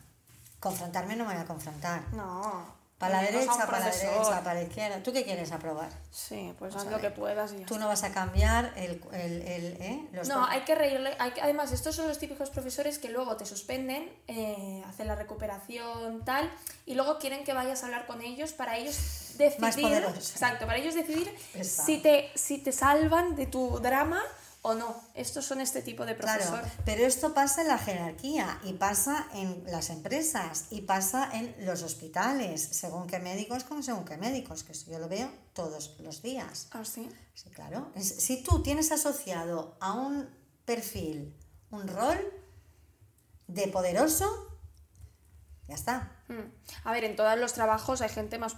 Confrontarme no me voy a confrontar. No. Para la derecha, para la derecha, para la izquierda. ¿Tú qué quieres aprobar? Sí, pues Vamos haz lo que puedas y ya Tú no vas a cambiar el, el, el- ¿eh? los No, hay que reírle. hay que- además, estos son los típicos profesores que luego te suspenden, eh, hacen la recuperación, tal, y luego quieren que vayas a hablar con ellos para ellos decidir. Más poderosos. Exacto, para ellos decidir si te, si te salvan de tu drama o no. Estos son este tipo de Claro, profesor. pero esto pasa en la jerarquía y pasa en las empresas y pasa en los hospitales, según qué médicos como según qué médicos, que eso yo lo veo todos los días. Ah, sí. Sí, claro. Si tú tienes asociado a un perfil un rol de poderoso, ya está. Mm. A ver, en todos los trabajos hay gente más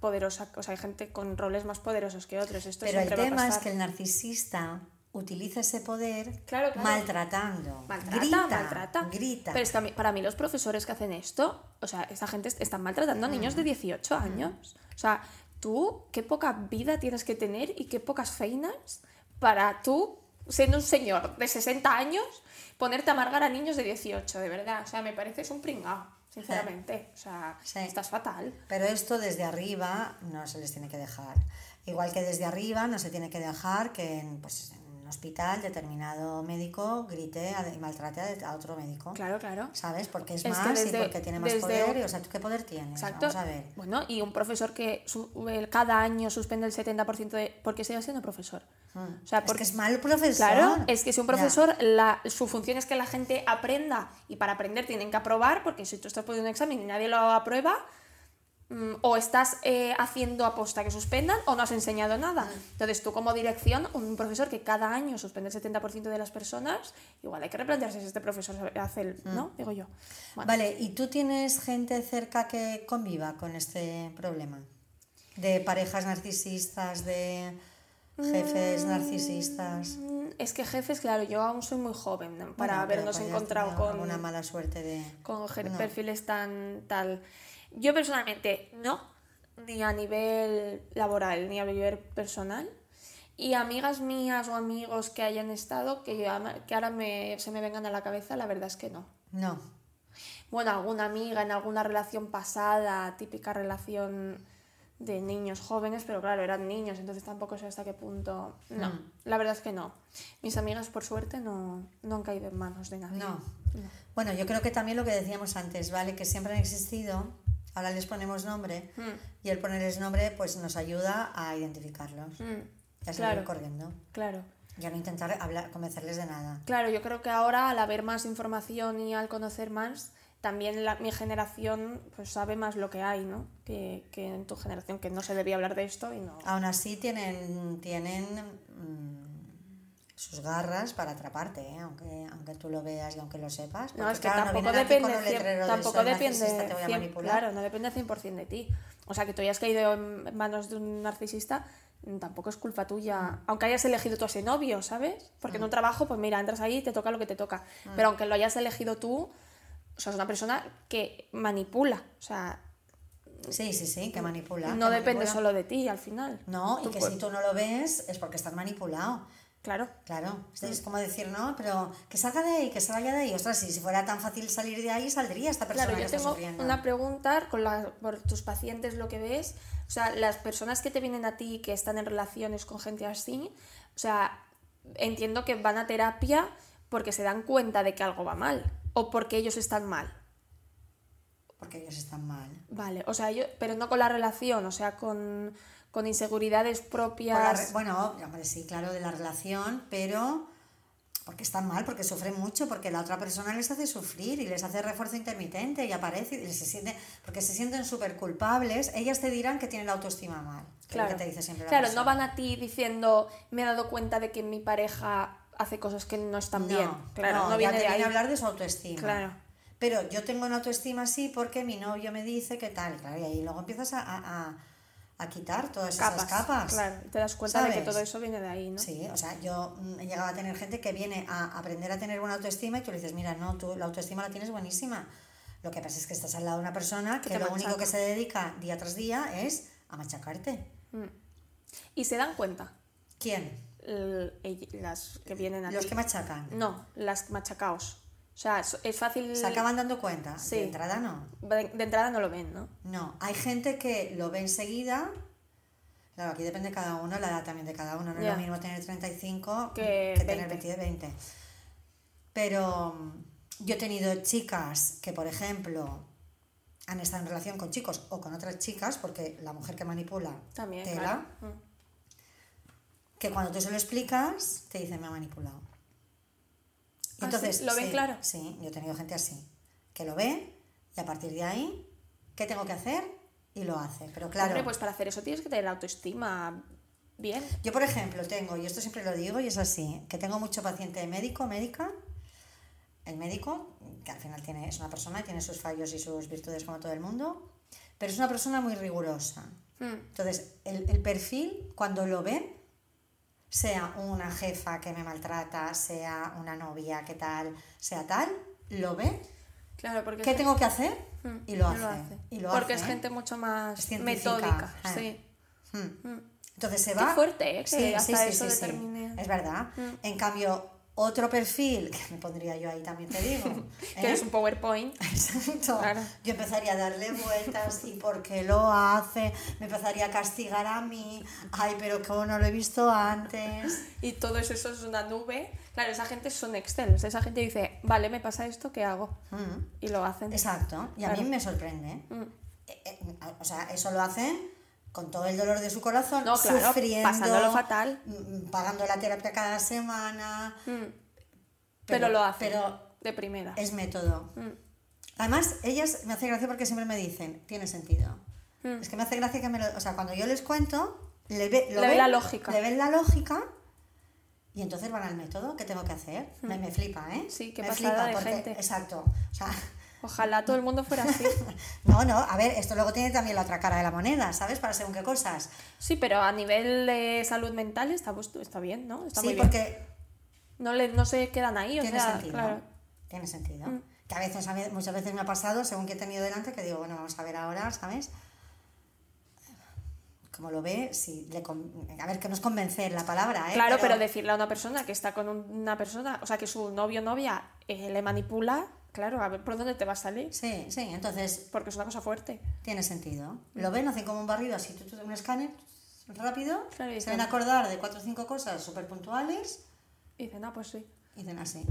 poderosa, o sea, hay gente con roles más poderosos que otros. Esto Pero el tema es que el narcisista utiliza ese poder Claro, claro. maltratando. Maltrata, grita, maltrata. grita. Pero es que mí- para mí los profesores que hacen esto, o sea, esta gente est- están maltratando a niños de Mm. 18 años. O sea, tú, qué poca vida tienes que tener y qué pocas feinas para tú, siendo un señor de 60 años, ponerte a amargar a niños de 18, de verdad. O sea, me pareces un pringao, sinceramente. O sea, Sí. estás fatal. Pero esto desde arriba no se les tiene que dejar. Igual que desde arriba no se tiene que dejar que en, pues, en un hospital determinado médico grite y maltrate a, otro médico. Claro, claro. ¿Sabes? Porque es, Es más desde- y porque tiene más poder. Y, o sea, ¿tú qué poder tienes? Exacto. Vamos a ver. Bueno, y un profesor que su- el- cada año suspende el 70% de... porque sigue siendo profesor. O sea, es porque que es mal profesor. Claro, es que si un profesor, la, su función es que la gente aprenda y para aprender tienen que aprobar, porque si tú estás poniendo un examen y nadie lo aprueba, o estás eh, haciendo aposta que suspendan o no has enseñado nada. Mm. Entonces tú como dirección, un profesor que cada año suspende el 70% de las personas, igual hay que replantearse si este profesor hace el... ¿no? Digo yo. Bueno, Vale, ¿y tú tienes gente cerca que conviva con este problema? De parejas narcisistas, de jefes narcisistas. mm, Es que jefes, claro, yo aún soy muy joven ¿no? para Bueno, habernos hayas encontrado con... alguna mala suerte de. con No. perfiles tan tal. Yo personalmente no, ni a nivel laboral, ni a nivel personal. Y amigas mías o amigos que hayan estado, que, yo que ahora me, se me vengan a la cabeza, la verdad es que no. No. Bueno, alguna amiga en alguna relación pasada, típica relación de niños jóvenes, pero claro, eran niños, entonces tampoco sé hasta qué punto. No, Mm. la verdad es que no. Mis amigas, por suerte, no, no han caído en manos de nadie. No. Bueno, yo creo que también lo que decíamos antes, ¿vale? Que siempre han existido, ahora les ponemos nombre, Mm, y el ponerles nombre pues nos ayuda a identificarlos. mm, Y a claro. corriendo. claro. Y a no intentar hablar, convencerles de nada. Claro, yo creo que ahora al haber más información y al conocer más, también la- mi generación pues sabe más lo que hay, ¿no? Que, que en tu generación, que no se debía hablar de esto y no... Aún así tienen, tienen mm, sus garras para atraparte, ¿eh? aunque, aunque tú lo veas y aunque lo sepas. No, es que claro, no tampoco aquí depende, cien- tampoco depende, narcisista, te voy a cien- claro, no depende 100% de ti. O sea, que tú hayas caído en manos de un narcisista, mm, tampoco es culpa tuya. Aunque hayas elegido tú a ese novio, ¿sabes? Porque en un trabajo, pues mira, entras ahí y te toca lo que te toca. Pero aunque lo hayas elegido tú, o sea, es una persona que manipula. O sea, Sí, sí, sí, que manipula. no que depende manipula. solo de ti al final. No, y que si tú no lo ves es porque estás manipulado. Claro. Claro, es- es como decir, no, pero que salga de ahí, que se vaya de ahí. Ostras, si, fuera tan fácil salir de ahí, saldría esta persona Claro, yo tengo una pregunta con la- por tus pacientes, lo que ves. O sea, las personas que te vienen a ti que están en relaciones con gente así, o sea, entiendo que van a terapia porque se dan cuenta de que algo va mal o porque ellos están mal. Porque ellos están mal. Vale, o sea, yo, pero no con la relación, o sea, con, con inseguridades la propias. bueno, hombre, sí, claro, de la relación, pero porque están mal, porque sufren mucho, porque la otra persona les hace sufrir y les hace refuerzo intermitente y aparece y se siente, porque se sienten súper culpables, ellas te dirán que tienen la autoestima mal. Claro, que te dice siempre la claro persona. no van a ti diciendo, me he dado cuenta de que mi pareja hace cosas que no están bien. Claro, no, ya viene te de ahí. viene a hablar de su autoestima. Claro. Pero yo tengo una autoestima así porque mi novio me dice que tal, claro, y ahí luego empiezas a, a- a- a quitar todas capas. esas capas. Claro, te das cuenta de que todo eso viene de ahí, ¿no? Sí, o sea, yo mm, he llegado a tener gente que viene a aprender a tener buena autoestima y tú le dices, mira, no, tú la autoestima la tienes buenísima. Lo que pasa es que estás al lado de una persona que lo único que se dedica día tras día es a machacarte. Y se dan cuenta ¿Quién? las que vienen a Los que machacan. No, las machacaos. O sea, es- fácil... Se acaban dando cuenta. Sí. De entrada no. De, de entrada no lo ven, ¿no? No, hay gente que lo ve enseguida. Claro, aquí depende de cada uno, la edad también de cada uno. No Ya. es lo mismo tener 35 Que que, tener 20. 20 20. Pero mm, yo he tenido chicas que, por ejemplo, han estado en relación con chicos o con otras chicas, porque la mujer que manipula También, tela, claro. Mm. que cuando tú se lo explicas, te dicen me ha manipulado. Ah, ¿sí? ¿Lo ven sí, claro? Sí, yo he tenido gente así, que lo ve y a partir de ahí, ¿qué tengo que hacer? Y lo hace. Pero claro, Hombre, pues para hacer eso tienes que tener autoestima bien. yo por ejemplo tengo, y esto siempre lo digo y es así, que tengo mucho paciente médico, médica, el médico, que al final tiene, es una persona y tiene sus fallos y sus virtudes como todo el mundo, pero es una persona muy rigurosa. Mm. Entonces, el, el perfil, cuando lo ven, sea una jefa que me maltrata, sea una novia que tal, sea tal, lo ve, Claro, porque... ¿qué tengo que hacer? Mm, Y lo hace. Y lo Porque hace. es gente mucho más metódica. eh. Sí. Hmm. Mm. Entonces se Qué va. fuerte, ¿eh? Que hasta eso sí. determine- Es verdad. Mm. En cambio, otro perfil, que me pondría yo ahí también, te digo. <laughs> Que ¿eh? es un PowerPoint. Exacto. Claro. Yo empezaría a darle vueltas y por qué lo hace, me empezaría a castigar a mí, ay, pero como no lo he visto antes. Y todo eso, eso es una nube. Claro, esa gente son Excel. Esa gente dice, vale, me pasa esto, ¿qué hago? Mm, Y lo hacen. Exacto, y a Claro. mí me sorprende. Mm. Eh, eh, O sea, eso lo hacen con todo el dolor de su corazón, No, claro, sufriendo, pasándolo fatal. mm, pagando la terapia cada semana. Mm. Pero, Pero- lo hacen. pero de primera. Es método. Mm. Además, ellas me hace gracia porque siempre me dicen, tiene sentido. Mm. Es que me hace gracia que me lo... O sea, cuando yo les cuento, le, ve, lo Le ve ven- la lógica. Le ven la lógica y entonces van al método. ¿Qué tengo que hacer? Me, me flipa, ¿eh? Mm. Sí, qué me pasada de gente. Exacto. O sea, Ojalá todo el mundo fuera así. <laughs> no, no, a ver, esto luego tiene también la otra cara de la moneda, ¿sabes? Para según qué cosas. Sí, pero a nivel de salud mental está, pues- está bien, ¿no? Está sí, muy bien. porque No, le, no se quedan ahí, o tiene sea, sentido. claro. Tiene sentido. Mm. Que a veces, a muchas veces me ha pasado, según que he tenido delante, que digo, bueno, vamos a ver ahora, ¿sabes? Como lo ve, si le a ver, que no es convencer la palabra, ¿eh? Claro, pero... decirle a una persona que está con un- una persona, o sea, que su novio o novia eh, le manipula, claro, a ver por dónde te va a salir. Sí, sí, entonces Porque es una cosa fuerte. tiene sentido. Lo ven, hacen como un barrido así, un escáner rápido, Claro, se ven a dicen- acordar de cuatro o cinco cosas súper puntuales Y dice, no, pues sí. y dicen así,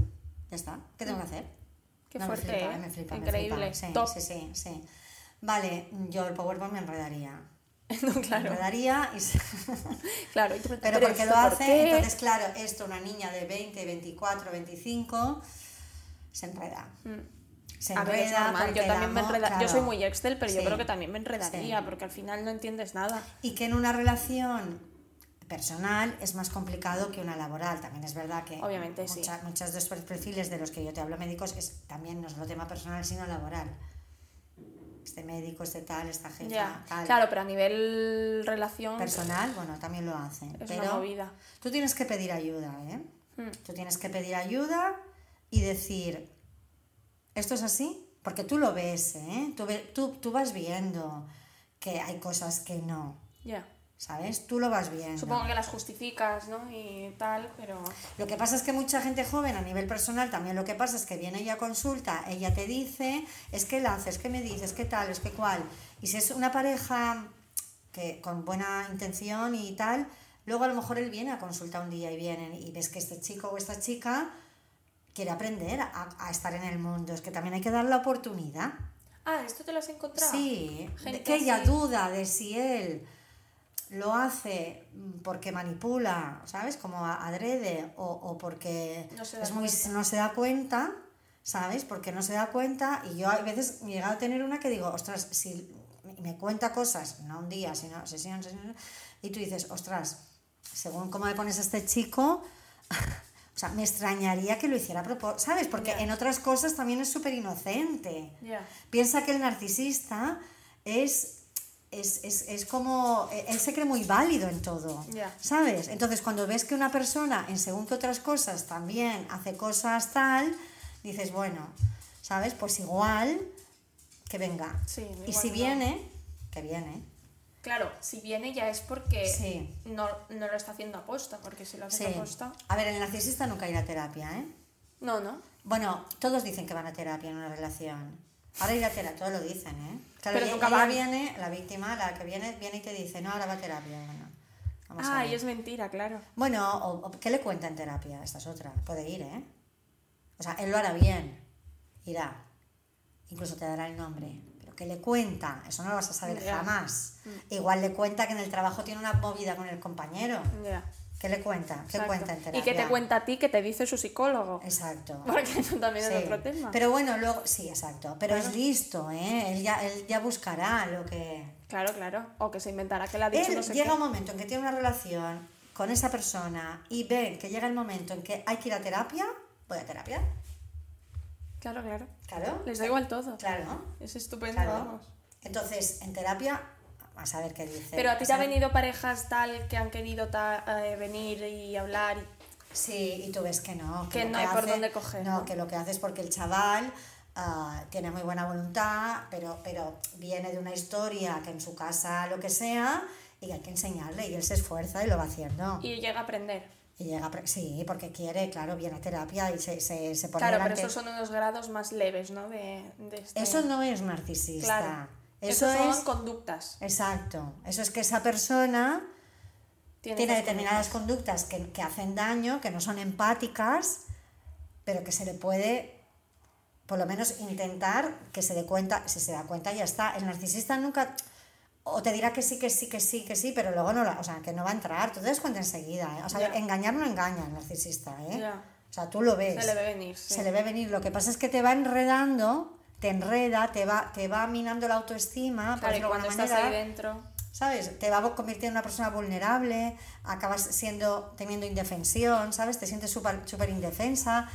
ya está, ¿qué tengo que hacer? Qué No, fuerte, me flipa, ¿eh? me flipa, me Increíble. flipa. Sí, Top. sí, sí, sí. Vale, yo el PowerPoint me enredaría. <laughs> no, Me claro. enredaría y... se- <laughs> Claro, y tú Pero ¿pero porque lo por hace, qué? entonces claro, esto una niña de 20, 24, 25 se enreda. Se Mm. A ver, es enreda normal, porque yo también me amor- enredaría. Yo claro. soy muy Excel, pero yo Sí. creo que también me enredaría, Sí. porque al final no entiendes nada. Y que en una relación personal es más complicado que una laboral. También es verdad que Obviamente, sí. mucha- muchos de estos perfiles de los que yo te hablo médicos es también no solo tema personal, sino laboral. Este médico, este tal, esta jefa, Ya, tal. claro, pero a nivel relación Personal, bueno, también lo hacen. es pero una movida. Tú tienes que pedir ayuda, ¿eh? Mm. Tú tienes que pedir ayuda y decir, ¿esto es así? Porque tú lo ves, ¿eh? Tú, tú, tú vas viendo que hay cosas que no, Ya. ¿sabes? Tú lo vas viendo. Supongo que las justificas, ¿no? Y tal, pero... Lo que pasa es que mucha gente joven a nivel personal también lo que pasa es que viene ella a consulta, ella te dice, es que la haces, que me dices, qué tal, es que cuál. Y si es una pareja que con buena intención y tal, luego a lo mejor él viene a consulta un día y vienen y ves que este chico o esta chica quiere aprender a, a estar en el mundo. Es que también hay que dar la oportunidad. Ah, ¿esto te lo has encontrado? Sí, Gente que ella así. duda de si él lo hace porque manipula, ¿sabes? Como adrede o, o porque No se da es muy, cuenta. no se da cuenta, ¿sabes? Porque no se da cuenta y yo a veces he llegado a tener una que digo, ostras, si me cuenta cosas, no un día, sino sesión, sesión, y tú dices, ostras, según cómo me pones a este chico, o sea, me extrañaría que lo hiciera a propósito, ¿sabes? Porque en otras cosas también es súper inocente. Piensa que el narcisista es, es, es, es como, eh, él se cree muy válido en todo. ¿sabes? Entonces cuando ves que una persona en según que otras cosas también hace cosas tal, dices, bueno, ¿sabes? Pues igual que venga. Sí, y igual si no. viene, que viene. Claro, si viene ya es porque Sí. no, no lo está haciendo aposta, porque si lo hace Sí. aposta... A ver, el narcisista nunca irá a terapia, ¿eh? No, no. Bueno, todos dicen que van a terapia en una relación. Ahora ir a terapia, todos lo dicen, ¿eh? Claro, Pero nunca van. viene, la víctima, la que viene, viene y te dice, no, ahora va a terapia. Bueno, vamos Ah, y es mentira, claro. Bueno, o, o ¿qué le cuenta en terapia? Esta es otra, puede ir, ¿eh? O sea, él lo hará bien, irá. Incluso te dará el nombre. ¿Qué le cuenta? Eso no lo vas a saber Ya. jamás. Mm. Igual le cuenta que en el trabajo tiene una movida con el compañero. Ya. ¿Qué le cuenta? ¿Qué exacto. cuenta en terapia? Y que te cuenta a ti que te dice su psicólogo. Exacto. <laughs> Porque eso también Sí. es otro tema. Pero bueno, luego, sí, exacto. Pero Claro. es listo, ¿eh? Él ya, él ya buscará lo que... Claro, claro. O que se inventará que le ha dicho Él no sé llega qué. un momento en que tiene una relación con esa persona y ve que llega el momento en que hay que ir a terapia, voy a terapia. Claro, claro. Claro. Les da igual todo. Claro. Es estupendo, Claro. vamos. Entonces, en terapia, a saber qué dice. Pero a ti te han venido parejas tal que han querido ta- eh, venir y hablar. y- Sí, y tú ves que no. Que no hay por dónde coger, No, ¿no? que lo que hace es porque el chaval ah, tiene muy buena voluntad, pero, pero viene de una historia que en su casa lo que sea, y hay que enseñarle, y él se esfuerza y lo va haciendo. Y llega a aprender. Y llega, sí, porque quiere, claro, viene a terapia y se, se, se pone Claro, pero esos son unos grados más leves, ¿no? De, de este- Eso no es narcisista. Claro. Eso son es... conductas. Exacto. Eso es que esa persona Tiene, tiene determinadas conductas que, que hacen daño, que no son empáticas, pero que se le puede, por lo menos, intentar que se dé cuenta, si se da cuenta ya está. El narcisista nunca, o te dirá que sí, que sí, que sí, que sí, pero luego no, la- o sea, que no va a entrar, tú te das cuenta enseguida. ¿eh? O sea, Ya. engañar no engaña al narcisista, ¿eh? Ya. O sea, tú lo ves. Se le ve venir. sí. Se le ve venir. Lo que pasa es que te va enredando, te enreda, te va, te va minando la autoestima, por Claro, y decirlo de cuando estás ahí dentro. ¿sabes? Te va convirtiendo en una persona vulnerable, acabas siendo, teniendo indefensión, ¿sabes? Te sientes súper indefensa,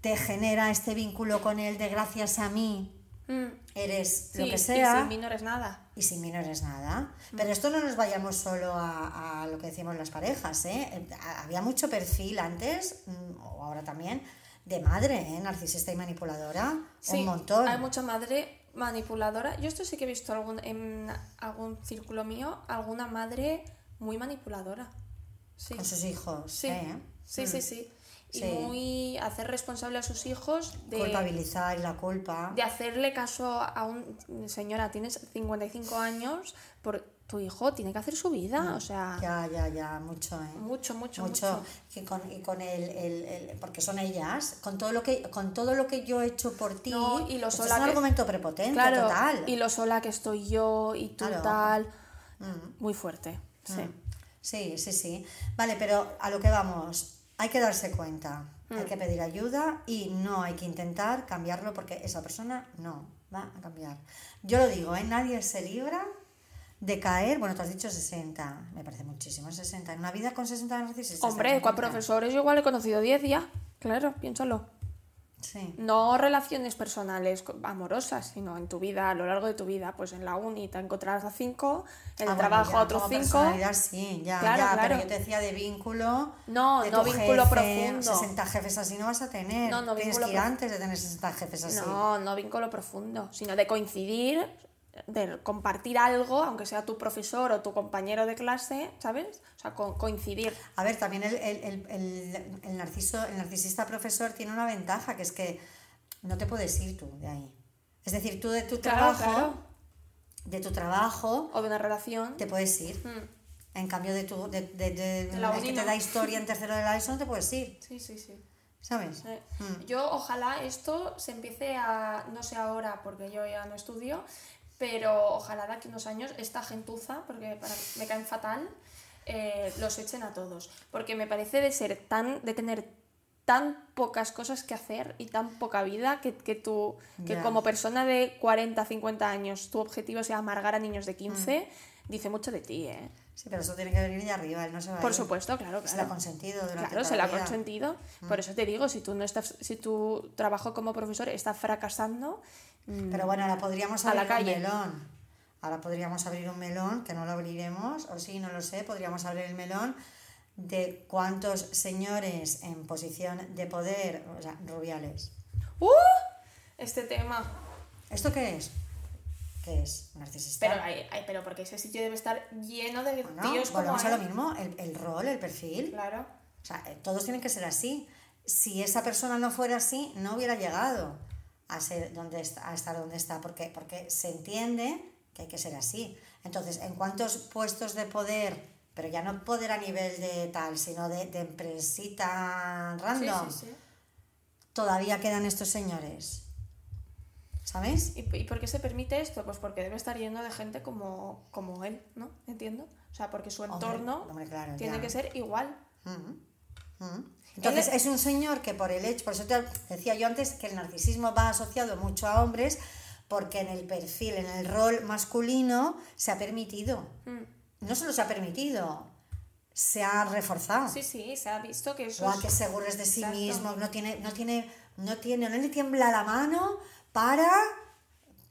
te genera este vínculo con él de gracias a mí Mm. eres Sí, lo que y sea sin mí no eres nada. y sin mí no eres nada. Pero esto no nos vayamos solo a, a lo que decimos las parejas, ¿eh? Había mucho perfil antes, mm, o ahora también, de madre, ¿eh? Narcisista y manipuladora, Sí, un montón. Hay mucha madre manipuladora. Yo esto sí que he visto algún, en algún círculo mío, alguna madre muy manipuladora. Sí. Con sus hijos, Sí, ¿eh? sí, sí, sí. Y muy hacer responsable a sus hijos de, Culpabilizar la culpa. de hacerle caso a un... Señora, tienes 55 años, por tu hijo tiene que hacer su vida, o sea, Mm. Ya, ya, ya, mucho, ¿eh? mucho, mucho, mucho, mucho. Y con, y con el, el- el- porque son ellas, con todo lo que con todo lo que yo he hecho por ti, No, y lo esto sola es un que- argumento prepotente, Claro, total. y lo sola que estoy yo y tú Claro. tal. Mm. Muy fuerte, sí. Sí, sí, sí. Vale, pero a lo que vamos, hay que darse cuenta, hay que pedir ayuda y no hay que intentar cambiarlo porque esa persona no va a cambiar. Yo lo digo, ¿eh? nadie se libra de caer, bueno, tú has dicho 60, me parece muchísimo, 60. En una vida con 60 narcisistas. Hombre, con profesores yo igual he conocido 10 ya. Claro, piénsalo. Sí. No relaciones personales amorosas, sino en tu vida, a lo largo de tu vida. Pues en la uni te encontrarás a 5, en el Ah, bueno, trabajo ya, a otros como 5. personalidad, sí, ya, Claro, ya, claro. pero yo te decía de vínculo. No, de no vínculo jefe, profundo. 60 jefes así no vas a tener. No, no, Tienes vínculo que ir antes de tener 60 jefes así. No, no vínculo profundo, sino de coincidir, de compartir algo, aunque sea tu profesor o tu compañero de clase, ¿sabes? O sea, co- coincidir. A ver, también el, el, el, el, narciso, el narcisista profesor tiene una ventaja, que es que no te puedes ir tú de ahí. Es decir, tú de tu Claro, trabajo, claro. de tu trabajo, O de una relación. te puedes ir. Mm. En cambio de tu, de, de, de- la que te da historia en tercero de la ESO, no te puedes ir, Sí, sí, sí. ¿sabes? Eh, Mm. Yo ojalá esto se empiece a, no sé ahora porque yo ya no estudio, pero ojalá de aquí unos años esta gentuza, porque para, me caen fatal, eh, los echen a todos. Porque me parece de ser tan, de tener tan pocas cosas que hacer y tan poca vida que, que tú, que como persona de 40, 50 años, tu objetivo sea amargar a niños de 15, Mm. dice mucho de ti, ¿eh? Sí, pero eso tiene que venir de arriba, él no se va a Por ir. supuesto, claro, Se la ha claro. consentido durante Claro, se la ha vida. Mm. consentido. Por eso te digo, si tú no estás, si tu trabajo como profesor está fracasando, mm, Pero bueno, ahora podríamos A la abrir un calle. melón. Ahora podríamos abrir un melón, que no lo abriremos, o sí, no lo sé, podríamos abrir el melón de cuántos señores en posición de poder, o sea, rubiales. ¡Uh! Este tema. ¿Esto qué es? ¿Qué es? ¿Narcisista? Pero, ay, ay, pero porque ese sitio debe estar lleno de Bueno, tíos como volvemos a lo mismo, el, el rol, el perfil. Claro. O sea, eh, todos tienen que ser así. Si esa persona no fuera así, no hubiera llegado a ser donde está, a estar donde está, porque, porque se entiende que hay que ser así. Entonces, ¿en cuántos puestos de poder, pero ya no poder a nivel de tal, sino de, de empresita Sí, random, sí, sí. todavía quedan estos señores? ¿Sabes? ¿Y, y por qué se permite esto? Pues porque debe estar lleno de gente como, como él, ¿no? Entiendo. O sea, porque su Hombre, entorno hombre, claro, tiene ya. que ser igual. Ujú, ujú. Entonces es un señor que por el hecho, por eso te decía yo antes que el narcisismo va asociado mucho a hombres, porque en el perfil, en el rol masculino, se ha permitido. Mm. No solo se ha permitido, se ha reforzado. Sí, sí, se ha visto que eso O a que es de sí Exacto. mismo, no tiene, no tiene, no tiene, no le tiembla la mano para.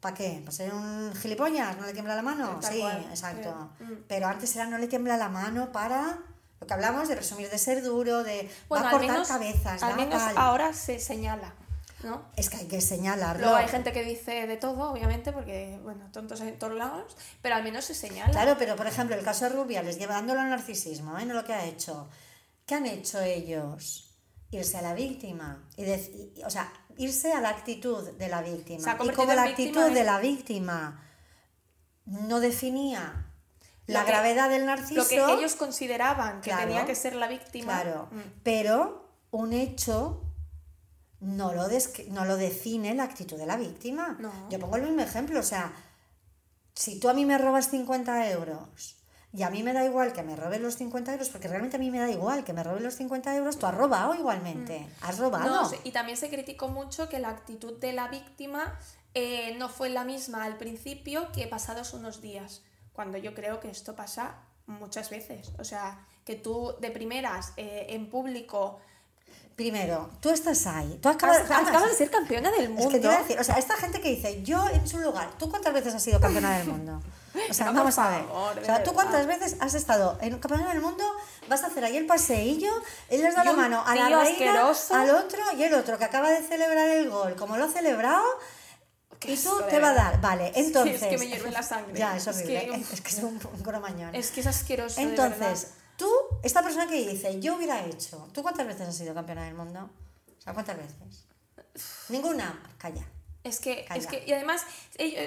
¿Para qué? ¿Para ser un gilipollas? ¿No le tiembla la mano? Tal sí, cual. exacto. Mm. Pero antes era no le tiembla la mano para. Lo que hablamos de presumir de ser duro, de. Bueno, va a cortar menos, cabezas, al va menos tal. ahora se señala, ¿no? Es que hay que señalarlo. Luego hay gente que dice de todo, obviamente, porque, bueno, tontos en todos lados, pero al menos se señala. Claro, pero por ejemplo, el caso de Rubiales, llevándolo al narcisismo, ¿eh? no lo que ha hecho. ¿qué han hecho ellos? Irse a la víctima. Y o sea, irse a la actitud de la víctima. Y como la actitud de la víctima no definía la que- gravedad del narciso. Lo que ellos consideraban que Claro. tenía que ser la víctima. Claro, mm, pero un hecho no lo, no lo define la actitud de la víctima. No. Yo pongo el mismo ejemplo, o sea, si tú a mí me robas 50 euros y a mí me da igual que me robes los 50 euros, porque realmente a mí me da igual que me robes los 50 euros, tú has robado igualmente, has robado. Mm. No, y también se criticó mucho que la actitud de la víctima eh, no fue la misma al principio que pasados unos días, cuando yo creo que esto pasa muchas veces. O sea, que tú de primeras eh, en público Primero, tú estás ahí, tú acabas, acabas, de ser campeona del mundo. Es que te iba a decir, o sea, esta gente que dice, yo en su lugar, ¿tú cuántas veces has sido campeona del mundo? O sea, <laughs> No, vamos a ver. o sea, ¿tú cuántas veces has estado en un campeonato del mundo? Vas a hacer ahí el paseillo, él les da la mano a la reina, asqueroso. al otro y el otro que acaba de celebrar el gol, como lo ha celebrado, De te va a dar. Vale, que- es entonces. que me hierve la sangre. Ya, es Es horrible. que- <laughs> Es que es un, un cromañón. Es que es asqueroso. de Entonces, verdad. tú, esta persona que dice, yo hubiera hecho, ¿tú cuántas veces has sido campeona del mundo? O sea, ¿cuántas veces? Ninguna. Calla. Es que, Calla. es que, y además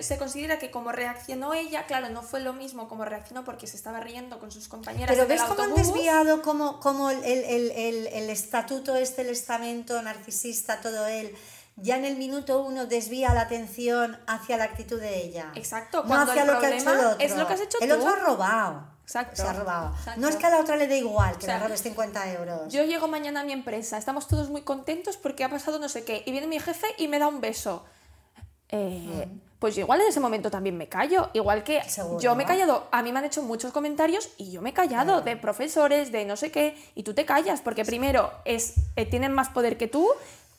se considera que como reaccionó ella, claro, no fue lo mismo como reaccionó porque se estaba riendo con sus compañeras. Pero ves el cómo han desviado, cómo, cómo el, el- el- el- el estatuto este, el estamento narcisista, todo él, ya en el minuto uno desvía la atención hacia la actitud de ella. Exacto, No hacia lo que ha hecho el otro. es lo que has hecho El tú. otro ha robado. Exacto. Se ha robado. Exacto. No es que a la otra le dé igual que O sea, le robes 50 euros. Yo llego mañana a mi empresa, estamos todos muy contentos porque ha pasado no sé qué, y viene mi jefe y me da un beso. Eh, Pues yo igual en ese momento también me callo, igual que Seguro. yo me he callado, a mí me han hecho muchos comentarios y yo me he callado de profesores, de no sé qué, y tú te callas, porque primero es, eh, tienen más poder que tú,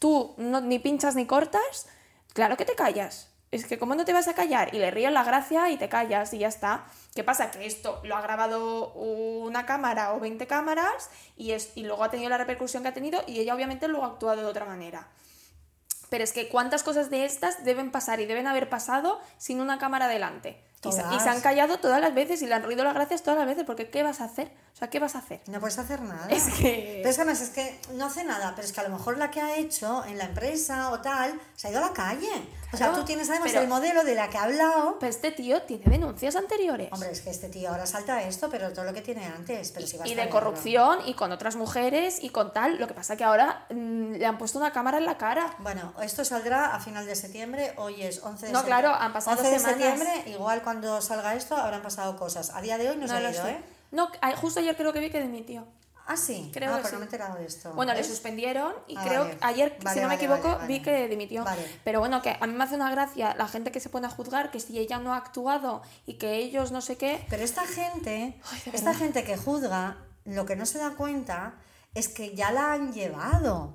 tú no, ni pinchas ni cortas, claro que te callas. Es que cómo no te vas a callar y le río la gracia y te callas y ya está. ¿Qué pasa? Que esto lo ha grabado una cámara o 20 cámaras y, es, y luego ha tenido la repercusión que ha tenido y ella obviamente luego ha actuado de otra manera. Pero es que cuántas cosas de estas deben pasar y deben haber pasado sin una cámara delante. Y se, y se han callado todas las veces y le han ruido las gracias todas las veces, porque ¿qué vas a hacer? O sea, ¿qué vas a hacer? No puedes hacer nada. Es que- Pero es que además es que no hace nada, pero es que a lo mejor la que ha hecho en la empresa o tal se ha ido a la calle. o sea, Claro, tú tienes además pero- el modelo de la que ha hablado. Pero este tío tiene denuncias anteriores. Hombre, es que este tío ahora salta esto, pero todo lo que tiene antes. Pero si y de corrupción y con otras mujeres y con tal. Lo que pasa que ahora mm, le han puesto una cámara en la cara. Bueno, esto saldrá a final de septiembre, hoy es 11 de No, septiembre. claro, han pasado 11 de semanas. septiembre, igual cuando salga esto habrán pasado cosas. A día de hoy no, se No ha lo ido, sé. ¿eh? No, justo ayer creo que vi que dimitió. Ah, sí. Creo ah, que pues sí. no me he enterado de esto. Bueno, le ¿ves? suspendieron y Ah, creo vale. que ayer, Vale, si no me vale, equivoco, vi que dimitió. Vale. Pero bueno, que a mí me hace una gracia la gente que se pone a juzgar que si ella no ha actuado y que ellos no sé qué. Pero esta gente, Ay, esta gente que juzga, lo que no se da cuenta es que ya la han llevado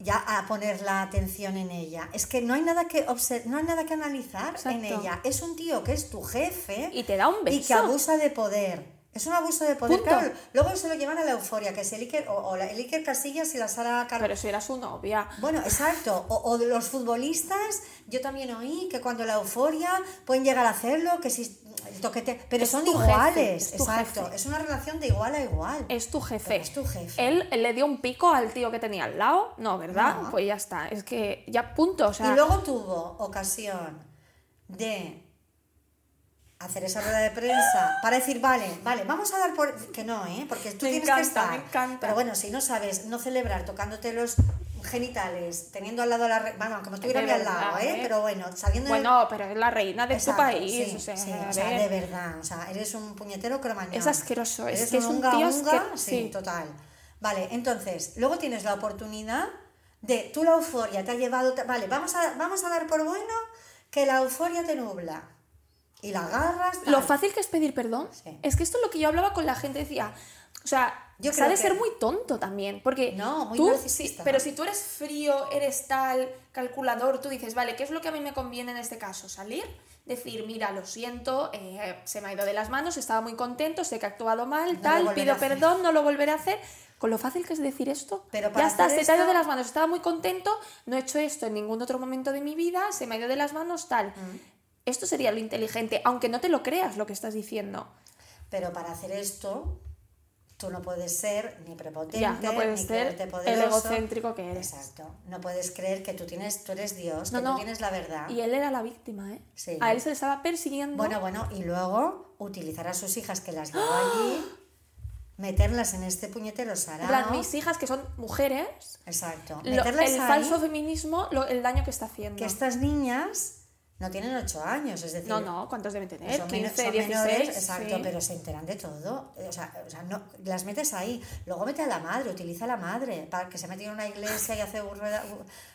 ya a poner la atención en ella. Es que no hay nada que no hay nada que analizar en ella. Es un tío que es tu jefe Y te da un y que beso. abusa de poder. Es un abuso de poder. Punto. Claro, luego se lo llevan a la euforia, que es el Iker, o, o la- el Iker Casillas y la Sara Car- Pero si era su novia. bueno, exacto. O, o de los futbolistas, yo también oí que cuando la euforia pueden llegar a hacerlo, que si el toquete, pero Es son jefe, iguales, es exacto. jefe. Es una relación de igual a igual. Es tu jefe. Pero es tu jefe. Él le dio un pico al tío que tenía al lado. No, ¿verdad? No. Pues ya está. Es que ya punto. O sea, y luego tuvo ocasión de hacer esa rueda de prensa para decir, vale, vale, vamos a dar por... Que no, ¿eh? Porque tú Me tienes encanta, que estar... me encanta. Pero bueno, si no sabes no celebrar tocándote los genitales, teniendo al lado a la... re- Bueno, como estuviera al lado, ¿eh? ¿eh? Pero bueno, sabiendo... bueno, pero es la reina de Exacto, tu país. sí, o sea, sí, o sea, de verdad, o sea, eres un puñetero cromañón. Es asqueroso, es que es un unga, tío unga, sí, sí. total. Vale, entonces, luego tienes la oportunidad de, tú la euforia te ha llevado, vale, vamos a, vamos a dar por bueno que la euforia te nubla. Y la agarras. tal. Lo fácil que es pedir perdón. Sí. Es que esto es lo que yo hablaba con la gente. Decía, o sea, Yo creo que- ser muy tonto también. Porque No, muy tú, sí, pero si tú eres frío, eres tal, calculador, tú dices, vale, ¿qué es lo que a mí me conviene en este caso? Salir, decir, mira, lo siento, eh, se me ha ido de las manos, estaba muy contento, sé que he actuado mal, tal, pido perdón, no lo volveré a hacer. Con lo fácil que es decir esto, Pero para ya está, se te ha ido de las manos, estaba muy contento, no he hecho esto en ningún otro momento de mi vida, se me ha ido de las manos, tal. Mm. Esto sería lo inteligente, aunque no te lo creas lo que estás diciendo. Pero para hacer esto, tú no puedes ser ni prepotente, Ya, no puedes ni ser el egocéntrico que eres. Exacto. No puedes creer que tú tienes, tú eres Dios, No, que no. tú tienes la verdad. Y él era la víctima, ¿eh? Sí. A él se le estaba persiguiendo. Bueno, bueno, y luego utilizar a sus hijas que las llevó allí, meterlas en este puñetero sarao. mis hijas, que son mujeres, Exacto. lo- Meterlas el ahí, falso feminismo, lo- el daño que está haciendo. que estas niñas no tienen ocho años, es decir, No, no, ¿cuántos deben tener? son, meno- 15, son 16. menores, exacto, sí. pero se enteran de todo. O sea, o sea, no, las metes ahí. Luego mete a la madre, utiliza a la madre, para que se mete en una iglesia y hace rueda-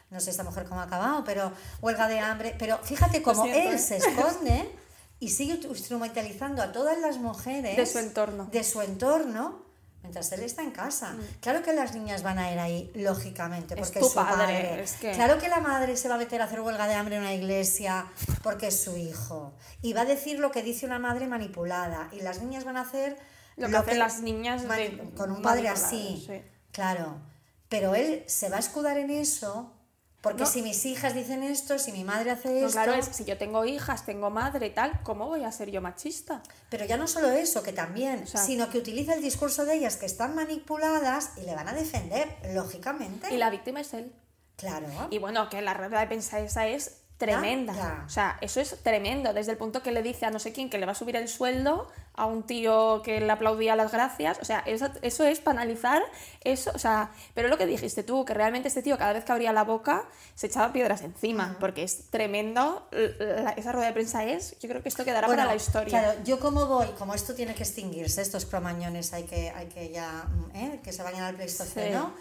no sé esta mujer cómo ha acabado, pero huelga de hambre. Pero fíjate cómo siento, él ¿eh? se esconde y sigue instrumentalizando a todas las mujeres De su entorno. de su entorno mientras él está en casa. Claro que las niñas van a ir ahí, lógicamente, Mm. Es porque tu es su padre, padre. es que- Claro que la madre se va a meter a hacer huelga de hambre en una iglesia porque es su hijo. Y va a decir lo que dice una madre manipulada. Y las niñas van a hacer Lo que hacen las niñas de- con un padre así. sí. Claro. Pero él se va a escudar en eso. Porque No. si mis hijas dicen esto, si mi madre hace No, esto. claro, es si yo tengo hijas, tengo madre tal, ¿cómo voy a ser yo machista? Pero ya no solo eso, que también, sea- sino que utiliza el discurso de ellas que están manipuladas y le van a defender, lógicamente. Y la víctima es él. Claro. Y bueno, que la rueda de prensa esa es tremenda. ya. O sea, eso es tremendo. Desde el punto que le dice a no sé quién que le va a subir el sueldo a un tío que le aplaudía las gracias. O sea, eso, eso es para analizar eso. O sea, pero lo que dijiste tú, que realmente este tío cada vez que abría la boca se echaba piedras encima. Porque es tremendo. La- esa rueda de prensa es, yo creo que esto quedará Bueno, para la historia. Claro, yo como voy, como esto tiene que extinguirse, estos cromañones hay que, hay que ya, mm, ¿eh? que se vayan al Pleistoceno.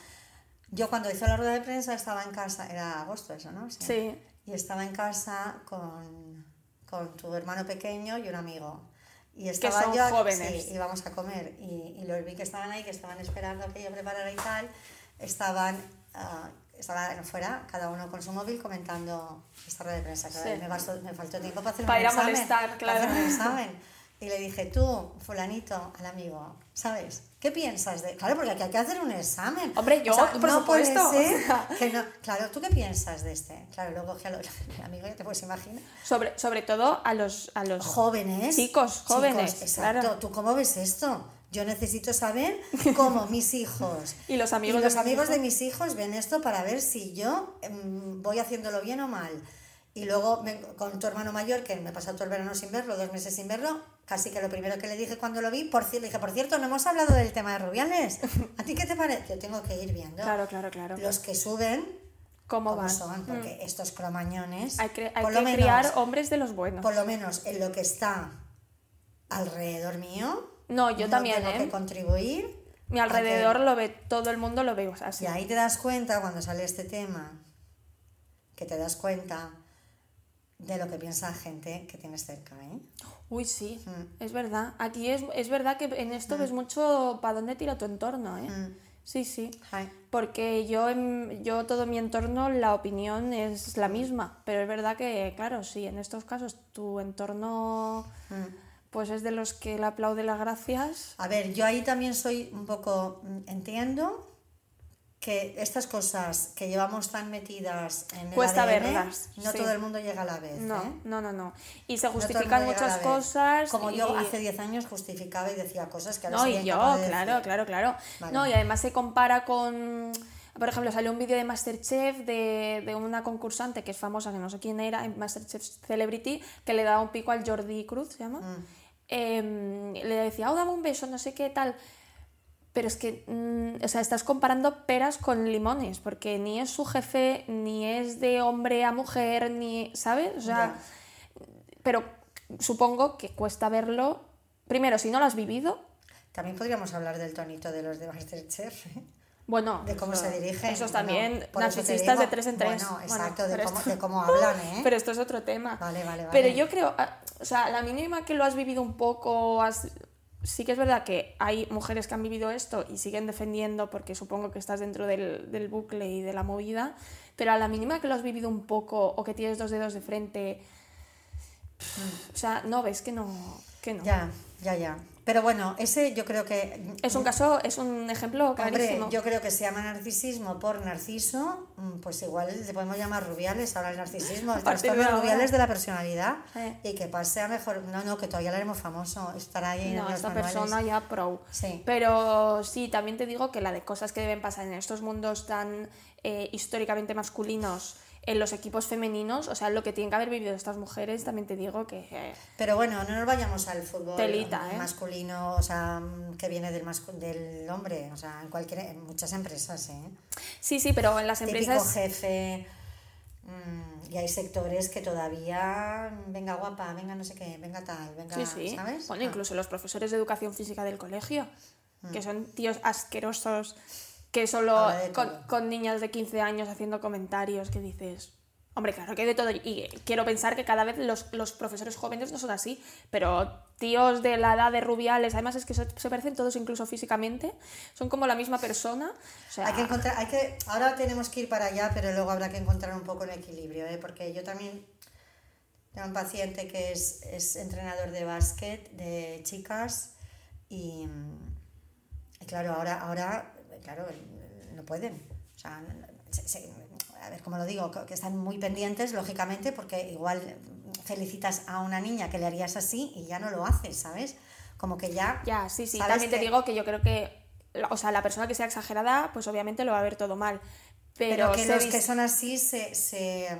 Yo cuando hizo la rueda de prensa estaba en casa, era agosto eso, ¿no? Sí. Y estaba en casa con, con tu hermano pequeño y un amigo. Y estaba son yo, jóvenes. Sí, íbamos a comer. Y, y los vi que estaban ahí, que estaban esperando que yo preparara y tal. Estaban, ah, estaban fuera, cada uno con su móvil, comentando esta rueda de prensa. Claro, Sí. me, bastó- me faltó tiempo para hacer Para un ir a examen. molestar, para hacer claro. un examen. Y le dije, tú, fulanito, al amigo, ¿sabes? ¿Qué piensas de...? Claro, porque aquí hay que hacer un examen. Hombre, yo, por no puede supuesto, ser o sea. que no- Claro, ¿tú qué piensas de este? Claro, luego cogí al al <laughs> amigo, ya te puedes imaginar. Sobre, sobre todo a los, a los Jóvenes. Chicos, jóvenes, exacto. claro. ¿Tú cómo ves esto? Yo necesito saber cómo mis hijos <laughs> Y los amigos y de los mis amigos de hijos. mis hijos ven esto para ver si yo em, voy haciéndolo bien o mal. Y luego me- con tu hermano mayor, que me pasado todo el verano sin verlo, dos meses sin verlo, casi que lo primero que le dije cuando lo vi, por cierto, dije, por cierto, no hemos hablado del tema de Rubiales. ¿A ti qué te parece? Yo tengo que ir viendo Claro, claro, claro. los que suben ¿Cómo cómo van? son, porque estos cromañones, Hay que, hay por que menos, criar hombres de los buenos. por lo menos en lo que está alrededor mío, No, yo también, tengo ¿eh? que contribuir. Mi que- alrededor lo ve, todo el mundo lo ve así. Y ahí te das cuenta cuando sale este tema, que te das cuenta de lo que piensa la gente que tienes cerca, ¿eh? Uy, sí, Mm. es verdad. Aquí es, es verdad que en esto ves mucho para dónde tira tu entorno, ¿eh? Mm. Sí, sí. Porque yo, en- yo, todo mi entorno, la opinión es la misma. Pero es verdad que, claro, sí, en estos casos tu entorno mm. pues es de los que le aplaude las gracias. A ver, yo ahí también soy un poco, mm, entiendo que estas cosas que llevamos tan metidas en el Cuesta ADN, verlas, no sí. todo el mundo llega a la vez, No, ¿eh? no, no, no. Y se No justifican a muchas cosas. Como yo y- hace 10 años justificaba y decía cosas que ahora No, y yo, de claro, decir. claro, claro. Vale. No, y además se compara con. Por ejemplo, salió un vídeo de Masterchef de, de una concursante que es famosa, que no sé quién era, en Masterchef Celebrity, que le daba un pico al Jordi Cruz, ¿se llama? Mm. Em, le decía, oh, dame un beso, no sé qué tal. Pero es que, mm, o sea, estás comparando peras con limones, porque ni es su jefe, ni es de hombre a mujer, ni, ¿sabes? O sea, pero supongo que cuesta verlo. Primero, si no lo has vivido, También podríamos hablar del tonito de los de Masterchef, ¿eh? bueno, de cómo eso- se dirigen. Esos bueno, también, te narcisistas de tres en tres. Bueno, Bueno, exacto, de, cómo, esto- de cómo hablan, ¿eh? <laughs> Pero esto es otro tema. Vale, vale, vale. Pero yo creo, ah, o sea, la mínima que lo has vivido un poco, has- sí que es verdad que hay mujeres que han vivido esto y siguen defendiendo porque supongo que estás dentro del, del bucle y de la movida, pero a la mínima que lo has vivido un poco o que tienes dos dedos de frente, o sea, no ves que no, que no. Ya, ya, ya. Pero bueno, ese yo creo que... Es un caso, es un ejemplo Hombre, clarísimo. yo creo que se llama narcisismo por narciso, mm, pues igual le podemos llamar rubiales ahora el narcisismo, <laughs> el de trastorno ahora. rubiales de la personalidad Eh. y que pase a mejor... No, no, que todavía lo haremos famoso, estará ahí en No, los esta manuales. persona ya pro. Sí. Pero sí, también te digo que la de cosas que deben pasar en estos mundos tan eh, históricamente masculinos, en los equipos femeninos, o sea, lo que tienen que haber vivido estas mujeres, también te digo que... eh, Pero bueno, no nos vayamos al fútbol Telita, ¿eh? masculino, o sea, mm, que viene del, del hombre, o sea, en, cualquier, en muchas empresas, ¿eh? Sí, sí, pero en las Típico empresas... jefe, mm, y hay sectores que todavía, venga guapa, venga no sé qué, venga tal, venga, Sí, sí. ¿sabes? Bueno, Ah. incluso los profesores de educación física del colegio, Mm. que son tíos asquerosos, que solo con, con niñas de 15 años haciendo comentarios que dices... Hombre, claro que hay de todo. Y quiero pensar que cada vez los, los profesores jóvenes no son así, pero tíos de la edad de Rubiales, además es que se, se parecen todos incluso físicamente, son como la misma persona. O sea, Hay que encontrar, hay que, ahora tenemos que ir para allá, pero luego habrá que encontrar un poco el equilibrio, ¿eh? porque yo también tengo un paciente que es, es entrenador de básquet, de chicas, y, y claro, ahora, ahora, claro, no pueden. O sea, se- se- a ver, como lo digo, que están muy pendientes, lógicamente, porque igual felicitas a una niña que le harías así y ya no lo haces, ¿sabes? Como que ya... Ya, sí, sí. También te que- digo que yo creo que, o sea, la persona que sea exagerada, pues obviamente lo va a ver todo mal. Pero, Pero que los que son así se, se,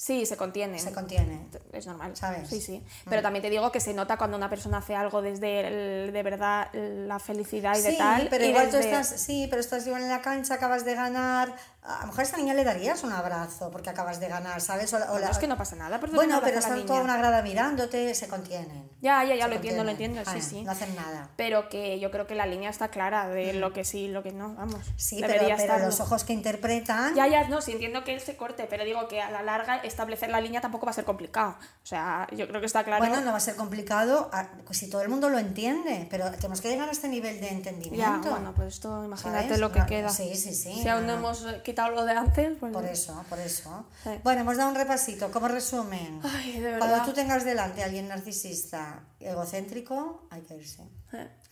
Sí, se contienen. se contienen. Es normal. ¿Sabes? Mm. Sí, sí. Pero también te digo que se nota cuando una persona hace algo desde el- de verdad la felicidad y de Sí, tal. pero y igual tú estás, sí, pero estás igual en la cancha, acabas de ganar. A lo mejor a esta niña le darías un abrazo porque acabas de ganar, ¿sabes? O la- o Bueno, la- es que no pasa nada. por Bueno, pero a están toda una grada mirándote, se contienen. Ya, ya, ya Se lo entiendo, lo contienen. entiendo, sí, sí. No hacen nada. Pero que yo creo que la línea está clara de lo que sí y lo que no, vamos. Mm. Sí, pero, pero los ojos que interpretan. Ya, ya, no, sí entiendo que él se corte, pero digo que a la larga establecer la línea tampoco va a ser complicado. O sea, yo creo que está claro. Bueno, no va a ser complicado ah, pues si todo el mundo lo entiende, pero tenemos que llegar a este nivel de Ya, entendimiento. bueno, pues esto, imagínate ¿sabes? lo que queda. Sí, sí, sí. Si aún no. hemos quitado lo de antes, pues. Por eso, por eso. Sí. Bueno, hemos dado un repasito. Como resumen, Ay, de cuando tú tengas delante a alguien narcisista, egocéntrico, hay que irse.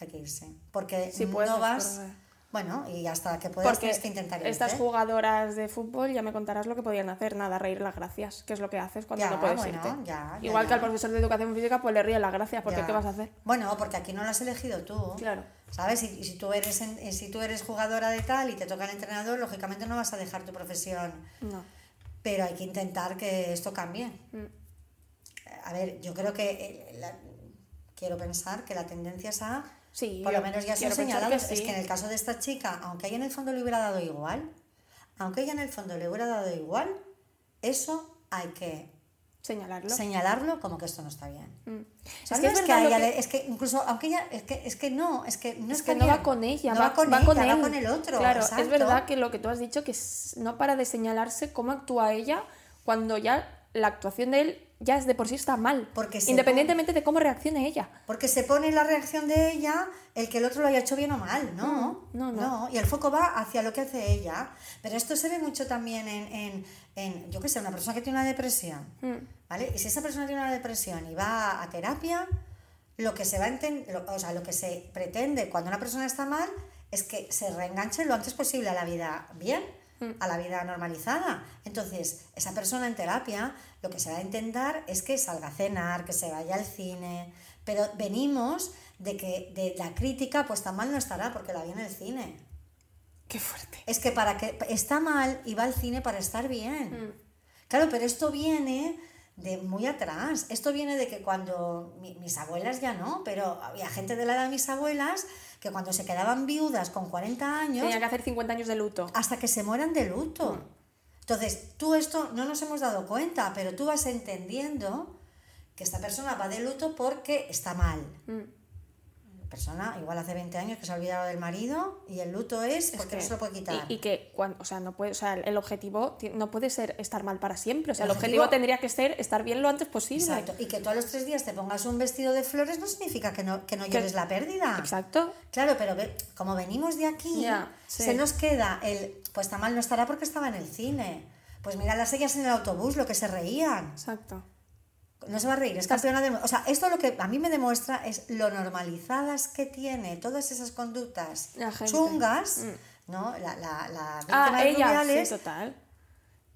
Hay que irse. Porque puedes, no vas. Bueno, y hasta que puedas Porque que intentar irte. estas jugadoras de fútbol ya me contarás lo que podían hacer, nada, reír las gracias, que es lo que haces cuando Ya, no puedes bueno, irte. ya, Igual ya. que al profesor de educación física, pues le ríe las gracias, porque. ¿qué vas a hacer? Bueno, porque aquí no lo has elegido tú. Claro. ¿Sabes? Y, y si, tú eres en- eh, si tú eres jugadora de tal y te toca el entrenador, lógicamente no vas a dejar tu profesión. No. Pero hay que intentar que esto cambie. Mm. A ver, yo creo que eh, la- quiero pensar que la tendencia es a Sí, por lo menos ya se han señalado. que Es que en el caso de esta chica, aunque ella en el fondo le hubiera dado igual, aunque ella en el fondo le hubiera dado igual, eso hay que Señalarlo. señalarlo como que esto no está bien. Mm. O sea, Es no que es es que verdad a lo ella que- le- es que incluso aunque ella es que es que no, es que no Es que no va con ella, No va, va con va ella, con va con el otro. Claro, es verdad que lo que tú has dicho, que no para de señalarse cómo actúa ella cuando ya la actuación de él ya es de por sí está mal. Porque independientemente de cómo reaccione ella. Porque se pone la reacción de ella el que el otro lo haya hecho bien o mal, ¿no? Mm, no, no. Y el foco va hacia lo que hace ella. Pero esto se ve mucho también en, en, en, yo qué sé, una persona que tiene una depresión, Mm. ¿vale? Y si esa persona tiene una depresión y va a terapia, lo que se va a enten- lo- o sea, lo que se pretende cuando una persona está mal es que se reenganche lo antes posible a la vida bien. A la vida normalizada. Entonces, esa persona en terapia lo que se va a intentar es que salga a cenar, que se vaya al cine, pero venimos de que de la crítica pues tan mal no estará porque la vi en el cine. Qué fuerte. Es que para que está mal y va al cine para estar bien. Mm. Claro, pero esto viene de muy atrás. Esto viene de que cuando mi- mis abuelas ya no, pero había gente de la edad de mis abuelas que cuando se quedaban viudas con 40 años Tenía que hacer 50 años de luto. hasta que se mueran de luto. Entonces, tú esto no nos hemos dado cuenta, pero tú vas entendiendo que esta persona va de luto porque está mal. Mm. Persona igual hace 20 años que se ha olvidado del marido y el luto es Es porque que- no se lo puede quitar. Y, y que cuando, o sea, no puede, o sea, el objetivo ti- no puede ser estar mal para siempre. O sea, el, El objetivo, objetivo- tendría que ser estar bien lo antes posible. Exacto. Y que tú a los tres días te pongas un vestido de flores no significa que no, que no llores la pérdida. Exacto. Claro, pero ve- como venimos de aquí, sí. se nos queda el, pues está mal no estará porque estaba en el cine. Pues mira las ellas en el autobús, lo que se reían. Exacto. No se va a reír, es campeona del mundo. O sea, esto lo que a mí me demuestra es lo normalizadas que tiene todas esas conductas chungas, ¿no? La, la, la Ah, ella, sí, total.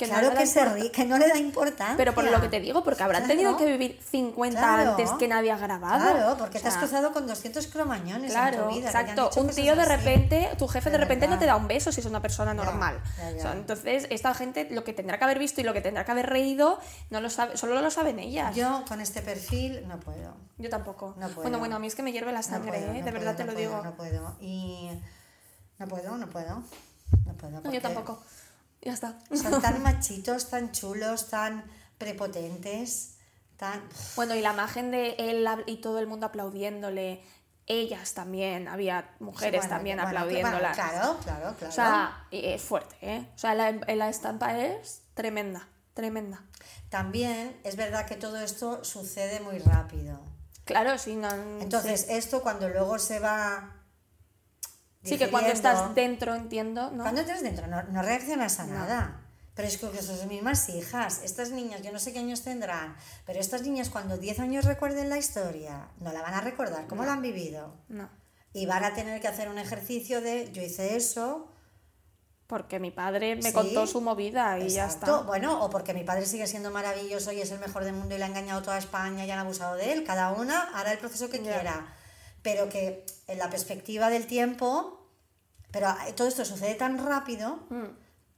Que claro que se ríe, que no le da importancia. Pero por lo que te digo, porque habrán Claro. tenido que vivir 50 Claro. antes que nadie ha grabado. Claro, porque O te has sea, cruzado con 200 cromañones Claro, en tu vida. exacto. Un tío de así. repente, tu jefe de De repente no te da un beso si es una persona normal. ya, ya. O sea, entonces, esta gente lo que tendrá que haber visto y lo que tendrá que haber reído, no lo sabe, solo lo saben ellas. Yo, Yo con este perfil no puedo. tampoco. No puedo. bueno, bueno, a mí es que me hierve la No sangre, puedo, ¿eh? no de verdad puedo, te lo digo. No puedo. Y no puedo, no puedo. No puedo. No, porque yo tampoco. Ya está. Son tan <laughs> machitos, tan chulos, tan prepotentes, tan. Bueno, y la imagen de él y todo el mundo aplaudiéndole, ellas también, había mujeres Bueno, también bueno, aplaudiéndolas. claro, claro, claro. O sea, es fuerte, ¿eh? O sea, la, la estampa es tremenda, tremenda. También es verdad que todo esto sucede muy rápido. Claro, sí, no, Entonces, esto cuando luego se va. Sí que cuando estás dentro, entiendo, ¿no? Cuando entras dentro no, no reaccionas a nada. Pero es que son sus mismas hijas. Estas niñas, yo no sé qué años tendrán, pero estas niñas cuando 10 años recuerden la historia, no la van a recordar cómo la han vivido. No, Y van a tener que hacer un ejercicio de yo hice eso. porque mi padre me Sí, contó su movida y ya está. Bueno, o porque mi padre sigue siendo maravilloso y es el mejor del mundo y le ha engañado toda España y han abusado de él. Cada una hará el proceso que Ya. quiera. Pero que en la perspectiva del tiempo, pero todo esto sucede tan rápido Mm.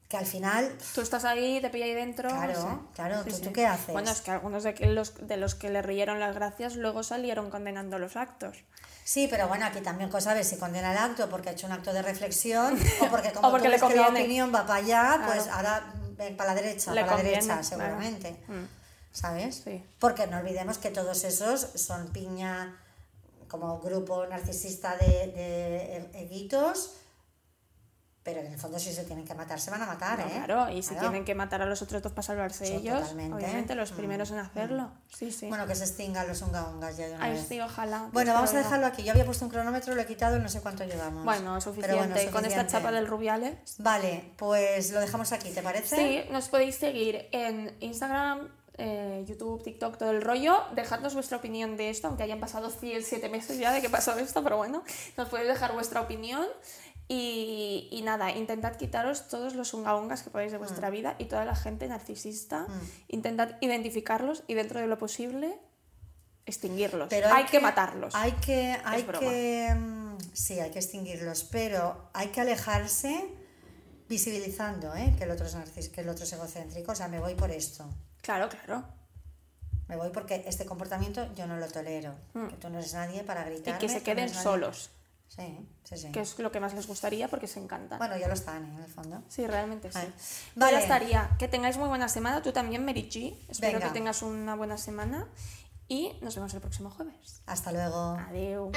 que al final Tú estás ahí, te pilla ahí dentro. no Claro, sé. claro, ¿tú- tú qué haces? Bueno, es que algunos de, los, de los que le rieron las gracias luego salieron condenando los actos. Sí, pero bueno, aquí también cosa sabes si condena el acto porque ha hecho un acto de reflexión <laughs> o porque como O porque tú le ves que la opinión va para allá, pues Claro. ahora ven para la derecha, Le para la conviene, derecha, claro. seguramente. Mm. ¿Sabes? Sí. Porque no olvidemos que todos esos son piña como grupo narcisista de, de eguitos, pero en el fondo si se tienen que matar, se van a matar, No, ¿eh? Claro, y si Claro. tienen que matar a los otros dos para salvarse Sí, ellos, totalmente. obviamente los Mm, primeros en hacerlo. Sí, sí. Bueno, que se extingan los unga ungas ya de una Ay, vez. sí, ojalá. Bueno, vamos a dejarlo aquí. Yo había puesto un cronómetro, lo he quitado y no sé cuánto llevamos. Bueno, suficiente. bueno, Con esta suficiente. chapa del Rubiales. Vale, pues lo dejamos aquí, ¿te parece? Sí, nos podéis seguir en Instagram, eh, YouTube, TikTok, todo el rollo. Dejadnos vuestra opinión de esto, aunque hayan pasado 7 meses ya de que pasó esto, pero bueno, nos podéis dejar vuestra opinión. Y, y nada, intentad quitaros todos los ungaungas que podáis de vuestra Mm. vida y toda la gente narcisista. Intentad identificarlos y dentro de lo posible extinguirlos. Pero hay, que, matarlos. Hay que, hay que, mm, sí, hay que extinguirlos, pero hay que alejarse visibilizando ¿eh? que el otro es narcis, que el otro es egocéntrico. O sea, me voy por esto. Claro, claro. Me voy porque este comportamiento yo no lo tolero. Que tú no eres nadie para Mm. Y gritar. que se queden solos, Sí, sí, sí. que es lo que más les gustaría porque se encantan. Bueno, ya lo están, ¿eh? en el fondo. Sí, realmente sí. Vale. Vale. ya estaría. Que tengáis muy buena semana. Tú también, G. Espero Venga. que tengas una buena semana. Y nos vemos el próximo jueves. Hasta luego. Adiós.